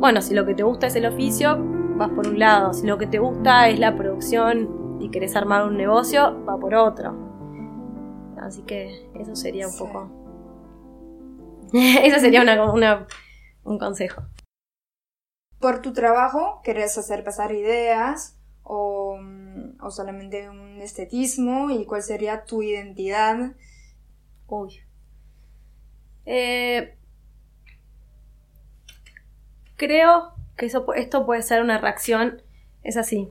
bueno, si lo que te gusta es el oficio, vas por un lado. Si lo que te gusta es la producción y querés armar un negocio, va por otro. Así que eso sería un Sí. poco. <laughs> eso sería una, una- un consejo. ¿Por tu trabajo querés hacer pasar ideas o, o solamente un estetismo? ¿Y cuál sería tu identidad? Uy. Eh, creo que eso, esto puede ser una reacción. Es así.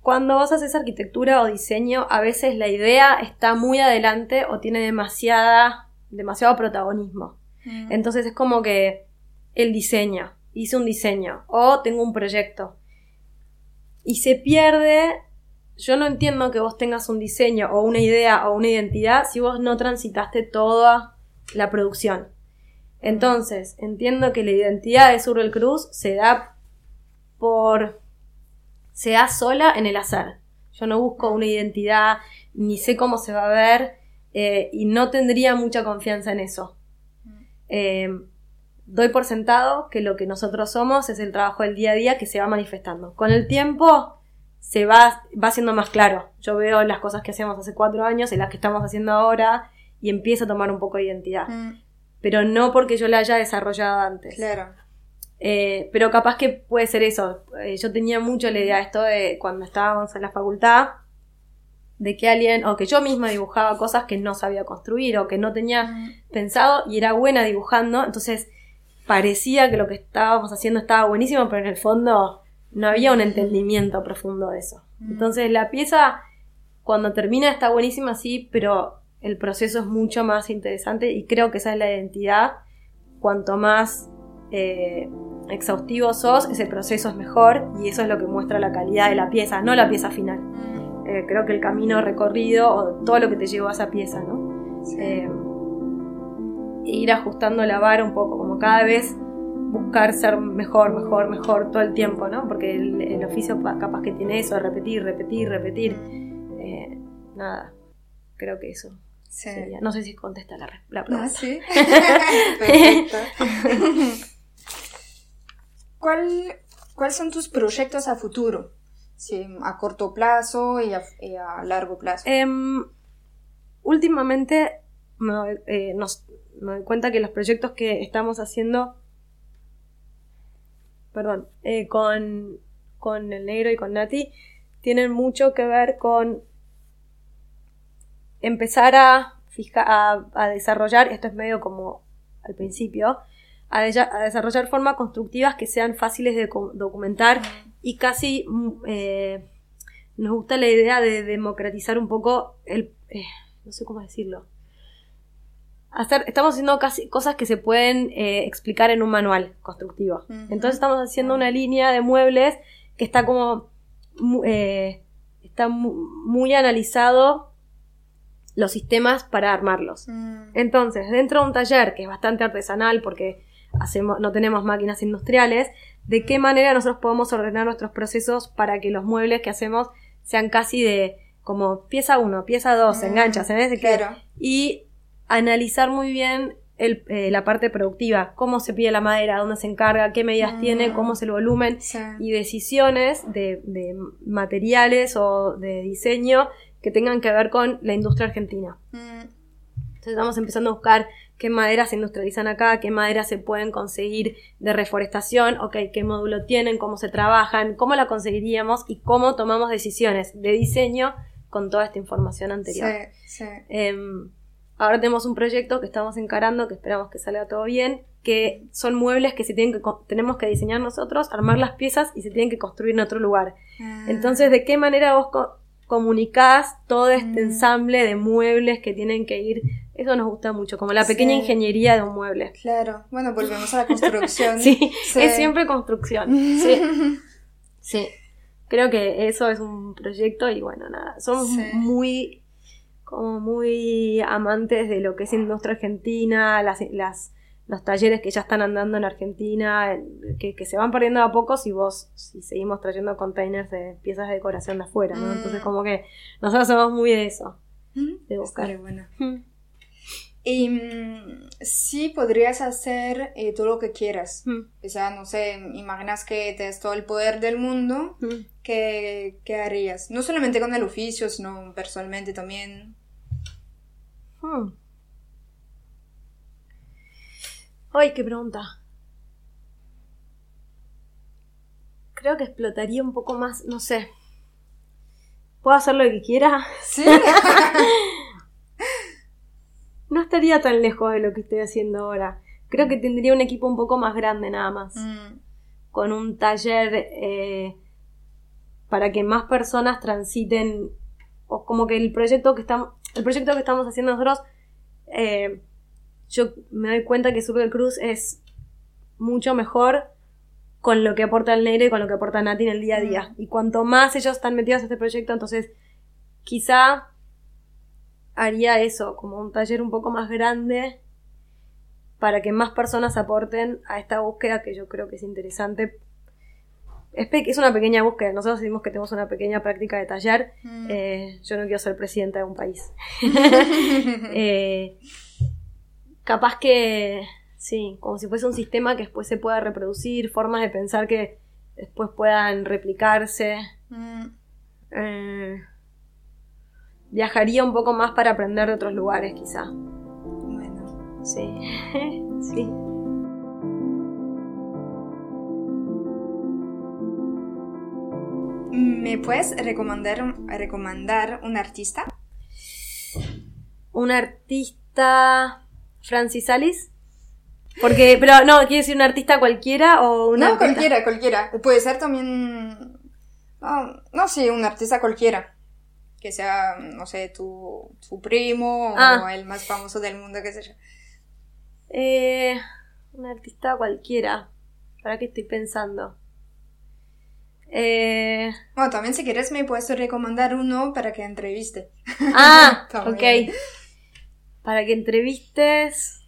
Cuando vos haces arquitectura o diseño, a veces la idea está muy adelante o tiene demasiada, demasiado protagonismo. Mm, Entonces es como que el diseño, hice un diseño o tengo un proyecto. Y se pierde yo no entiendo que vos tengas un diseño o una idea o una identidad si vos no transitaste toda la producción. Entonces, entiendo que la identidad de Surreal Cruz se da por. se da sola en el hacer. Yo no busco una identidad, ni sé cómo se va a ver, eh, y no tendría mucha confianza en eso. Eh, doy por sentado que lo que nosotros somos es el trabajo del día a día que se va manifestando. Con el tiempo se va, va siendo más claro. Yo veo las cosas que hacíamos hace cuatro años y las que estamos haciendo ahora y empiezo a tomar un poco de identidad. Mm, Pero no porque yo la haya desarrollado antes. claro. Eh, pero capaz que puede ser eso. Eh, yo tenía mucho la idea de esto de cuando estábamos en la facultad, de que alguien, o que yo misma dibujaba cosas que no sabía construir o que no tenía pensado y era buena dibujando, entonces parecía que lo que estábamos haciendo estaba buenísimo, pero en el fondo no había un entendimiento profundo de eso. Entonces la pieza, cuando termina, está buenísima, sí, pero el proceso es mucho más interesante y creo que esa es la identidad. Cuanto más eh, exhaustivo sos, ese proceso es mejor y eso es lo que muestra la calidad de la pieza, no la pieza final. Eh, creo que el camino recorrido o todo lo que te llevó a esa pieza, ¿no? Eh, ir ajustando la vara un poco, como cada vez buscar ser mejor, mejor, mejor todo el tiempo, ¿no? Porque el, el oficio pa- capaz que tiene eso, repetir, repetir, repetir. Nada, creo que eso Sí. sería. No sé si contesta la, Ah, pregunta. sí. <laughs> Perfecto. ¿Cuál, ¿Cuáles son tus proyectos a futuro? Sí, a corto plazo y a, y a largo plazo. Em, últimamente me doy, eh, nos- me doy cuenta que los proyectos que estamos haciendo, perdón, eh, con, con el negro y con Nati, tienen mucho que ver con empezar a, fija- a, a desarrollar, esto es medio como al principio, a, desa- a desarrollar formas constructivas que sean fáciles de documentar y casi mm, eh, nos gusta la idea de democratizar un poco el... eh, no sé cómo decirlo. Hacer, estamos haciendo casi cosas que se pueden eh, explicar en un manual constructivo. Entonces estamos haciendo una línea de muebles que está como... eh, está mu- muy analizado los sistemas para armarlos. Mm, Entonces, dentro de un taller que es bastante artesanal porque hacemos, no tenemos máquinas industriales, ¿de qué manera nosotros podemos ordenar nuestros procesos para que los muebles que hacemos sean casi de como pieza 1, pieza 2, Mm, enganchas. De que- claro. Y analizar muy bien el- eh, la parte productiva, cómo se pide la madera, dónde se encarga, qué medidas Mm. tiene, cómo es el volumen Sí. y decisiones de, de materiales o de diseño que tengan que ver con la industria argentina. Mm, Entonces estamos empezando a buscar qué maderas se industrializan acá, qué maderas se pueden conseguir de reforestación, ok, qué módulo tienen, cómo se trabajan, cómo la conseguiríamos y cómo tomamos decisiones de diseño con toda esta información anterior. sí, sí. Em, ahora tenemos un proyecto que estamos encarando, que esperamos que salga todo bien, que son muebles que se tienen que tenemos que diseñar nosotros, armar las piezas y se tienen que construir en otro lugar. Ah, Entonces, ¿de qué manera vos comunicás todo este Mm. ensamble de muebles que tienen que ir? Eso nos gusta mucho, como la pequeña Sí. ingeniería de un mueble. Claro. Bueno, volvemos a la construcción. <laughs> Sí, Sí. es siempre construcción. Sí. <laughs> sí. Creo que eso es un proyecto y bueno, nada, somos muy como muy amantes de lo que es industria argentina, las, las los talleres que ya están andando en Argentina, que, que se van perdiendo a poco si vos, si seguimos trayendo containers de piezas de decoración de afuera, ¿no? Mm. Entonces como que nosotros somos muy de eso. Mm, de buscar. estaría bueno. Mm. Y mm, sí podrías hacer eh, todo lo que quieras. Mm. O sea, no sé, imaginas que tienes todo el poder del mundo, Mm. ¿qué, qué harías? No solamente con el oficio, sino personalmente también. Ay, qué pregunta. Creo que explotaría un poco más, no sé. ¿Puedo hacer lo que quiera? Sí. <laughs> No estaría tan lejos de lo que estoy haciendo ahora. Creo que tendría un equipo un poco más grande nada más. Mm, Con un taller eh, para que más personas transiten. O como que el proyecto que estamos. El proyecto que estamos haciendo nosotros. eh, yo me doy cuenta que Sur del Cruz es mucho mejor con lo que aporta el negro y con lo que aporta Nati en el día a día. Y cuanto más ellos están metidos en este proyecto, entonces quizá haría eso, como un taller un poco más grande para que más personas aporten a esta búsqueda que yo creo que es interesante. Es, es una pequeña búsqueda, nosotros decimos que tenemos una pequeña práctica de taller. Mm. Eh, yo no quiero ser presidenta de un país. <laughs> <laughs> Eh, capaz que, sí, como si fuese un sistema que después se pueda reproducir, formas de pensar que después puedan replicarse. Mm, Eh, viajaría un poco más para aprender de otros lugares, quizá. bueno. Sí. <laughs> sí. ¿Me puedes recomendar, recomendar un artista? Un artista. Francis Alice. Porque, pero no, quiero decir un artista cualquiera o un no, artista- cualquiera, cualquiera. Puede ser también... No, no sé, un artista cualquiera. Que sea, no sé, tu, tu primo Ah. o el más famoso del mundo, qué sé yo. Eh, un artista cualquiera. ¿Para qué estoy pensando? Eh, Bueno, también si quieres me puedes recomendar uno para que entreviste. ah, <laughs> ok. Para que entrevistes,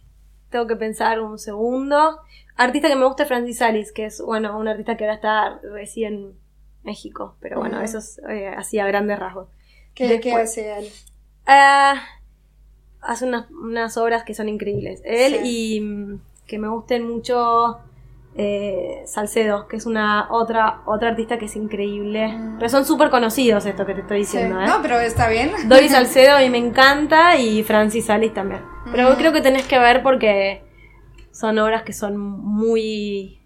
tengo que pensar un segundo. Artista que me gusta es Francis Alice, que es, bueno, un artista que ahora está recién en México. Pero bueno, eso es eh, así a grandes rasgos. ¿Qué, Después- qué hace él? Hace unas, unas obras que son increíbles. Él Sí. y que me gusten mucho eh, Salcedo, que es una otra, otra artista que es increíble. Mm. Pero son súper conocidos esto que te estoy Sí. diciendo, ¿eh? No, pero está bien. Doris <laughs> Salcedo a mí me encanta y Francis Alice también. Pero Mm. creo que tenés que ver porque son obras que son muy,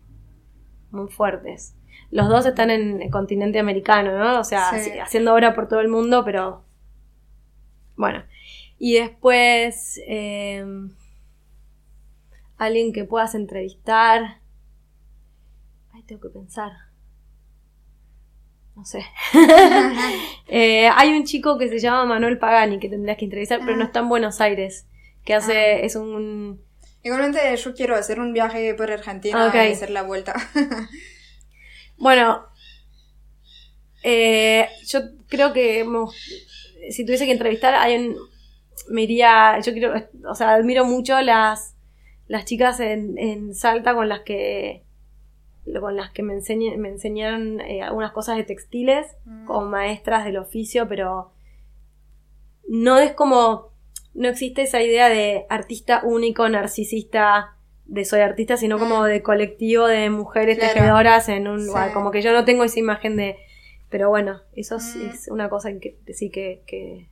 muy fuertes. Los dos están en el continente americano, ¿no? O sea, sí, haciendo obra por todo el mundo, pero bueno. Y después eh, alguien que puedas entrevistar. Tengo que pensar. No sé. <laughs> <laughs> Eh, hay un chico que se llama Manuel Pagani que tendrías que entrevistar, pero no está en Buenos Aires. Que hace, es un... Igualmente yo quiero hacer un viaje por Argentina Ok. y hacer la vuelta. <laughs> Bueno, eh, yo creo que si tuviese que entrevistar, hay un, me iría, yo quiero, o sea, admiro mucho las, las chicas en, en Salta con las que con las que me, enseñe- me enseñaron eh, algunas cosas de textiles Mm. como maestras del oficio, pero no es como, no existe esa idea de artista único, narcisista, de soy artista, sino como de colectivo de mujeres Claro. tejedoras en un lugar. Sí. Como que yo no tengo esa imagen de... Pero bueno, eso es, Mm. es una cosa que sí que, que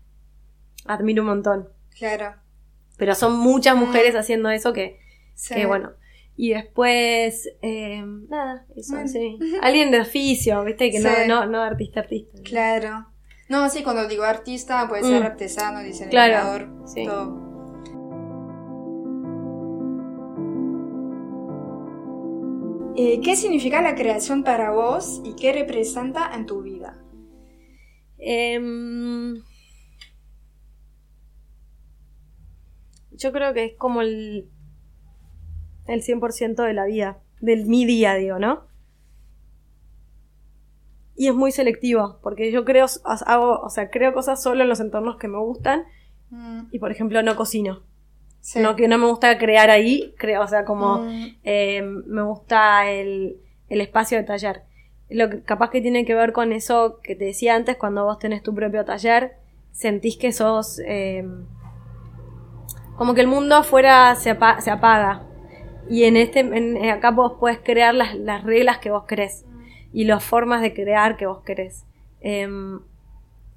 admiro un montón. claro. Pero son muchas Mm. mujeres haciendo eso que, Sí. que bueno. Y después, eh, nada, eso, Bueno. sí. <laughs> Alguien de oficio, viste, que Sí. no, no, no artista, artista. Claro. No, sí, cuando digo artista puede Mm. ser artesano, diseñador, Claro, sí. todo. Eh, ¿Qué significa la creación para vos y qué representa en tu vida? Em, yo creo que es como el, el 100% de la vida, del mi día, digo, ¿no? Y es muy selectivo, porque yo creo, hago, o sea, creo cosas solo en los entornos que me gustan Mm, y, por ejemplo, no cocino. sí. No que no me gusta crear ahí, creo, o sea, como Mm, eh, me gusta el, el espacio de taller. Lo que capaz que tiene que ver con eso que te decía antes, cuando vos tenés tu propio taller, sentís que sos eh, como que el mundo afuera se, apa- se apaga. Y en este, en- en acá vos podés crear las, las reglas que vos querés y las formas de crear que vos querés. Em,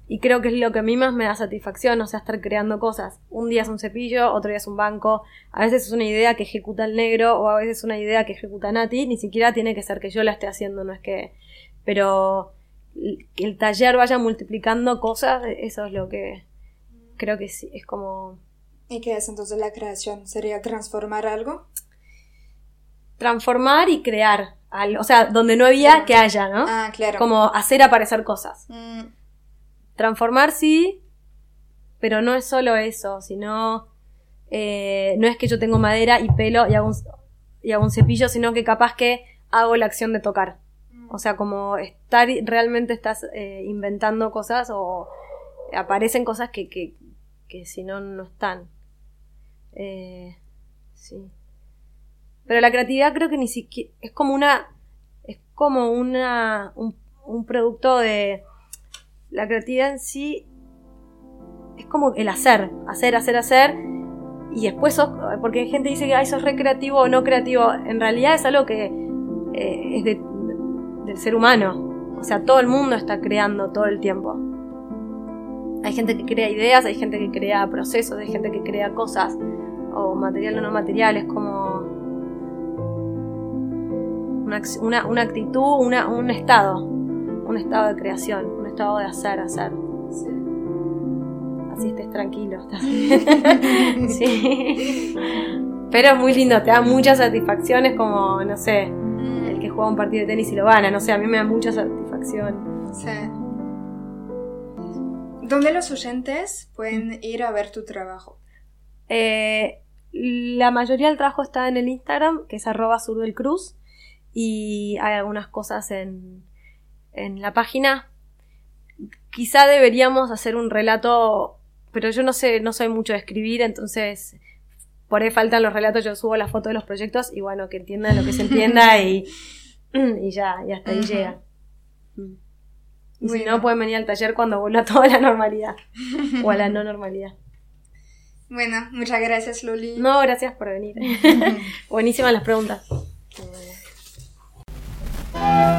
y creo que es lo que a mí más me da satisfacción, o sea, estar creando cosas. Un día es un cepillo, otro día es un banco, a veces es una idea que ejecuta el negro o a veces es una idea que ejecuta Nati, ni siquiera tiene que ser que yo la esté haciendo, no es que... Pero que el taller vaya multiplicando cosas, eso es lo que creo que sí, es como ¿Y qué es entonces la creación? ¿Sería transformar algo? Transformar y crear algo, o sea, donde no había, que haya, ¿no? Ah, claro. Como hacer aparecer cosas. Mm, Transformar sí, pero no es solo eso, sino eh, no es que yo tengo madera y pelo y hago, un, y hago un cepillo, sino que capaz que hago la acción de tocar. O sea, como estar realmente estás eh, inventando cosas o aparecen cosas que, que, que si no, no están. Eh, sí. Pero la creatividad creo que ni siquiera es como una es como una un, producto de la creatividad en sí es como el hacer, hacer, hacer, hacer y después sos, porque hay gente que dice que Ay, sos recreativo o no creativo, en realidad es algo que eh, es de, del ser humano, o sea, todo el mundo está creando todo el tiempo. Hay gente que crea ideas, hay gente que crea procesos, hay gente que crea cosas, o material o no material, es como una, una, una actitud, una, un estado, un estado de creación, un estado de hacer, hacer. Así estés tranquilo. estás <laughs> sí. Pero es muy lindo, te da muchas satisfacciones como, no sé, el que juega un partido de tenis y lo gana, no sé, a mí me da mucha satisfacción. Sí. ¿Dónde los oyentes pueden ir a ver tu trabajo? Eh, la mayoría del trabajo está en el Instagram, que es arroba sur del cruz, y hay algunas cosas en, en la página. Quizá deberíamos hacer un relato, pero yo no sé, no soy mucho de escribir, entonces por ahí faltan los relatos, yo subo la foto de los proyectos y bueno, que entiendan lo que se entienda y, y ya, y hasta ahí llega. Y si no, pueden venir al taller cuando vuelva <laughs> toda la normalidad. o a la no normalidad. Bueno, muchas gracias, Loli. No, gracias por venir. <laughs> Buenísimas las preguntas. Música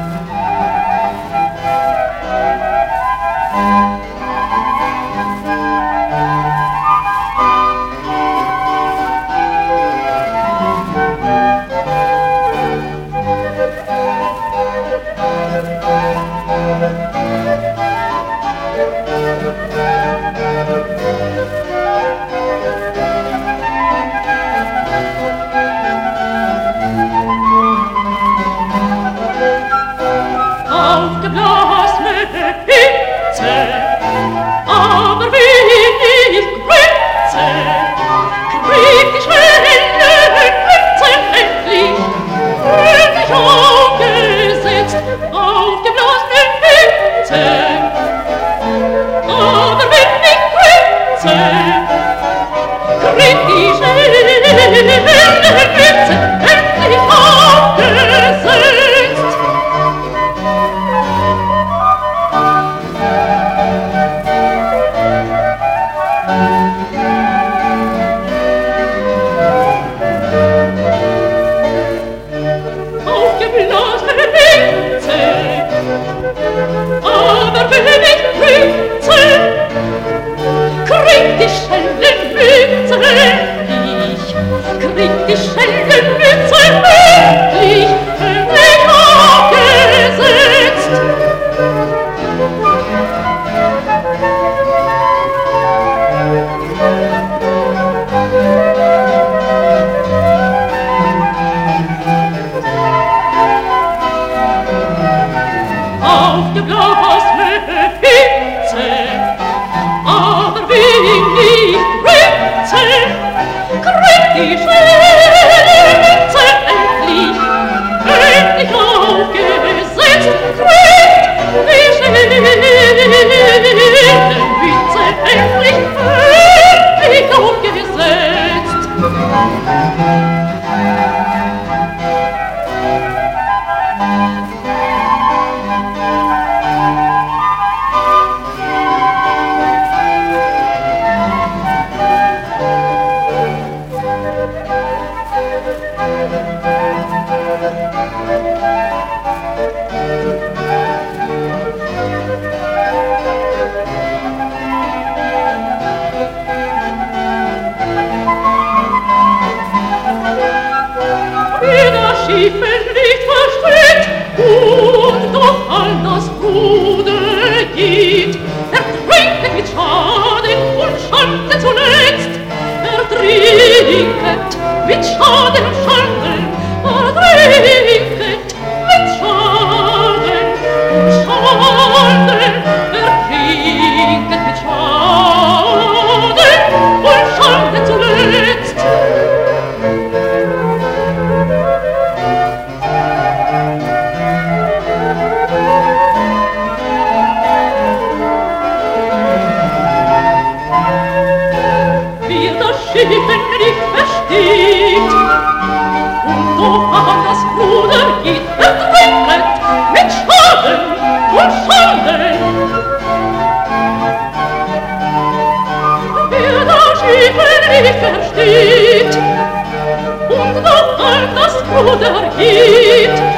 подарит.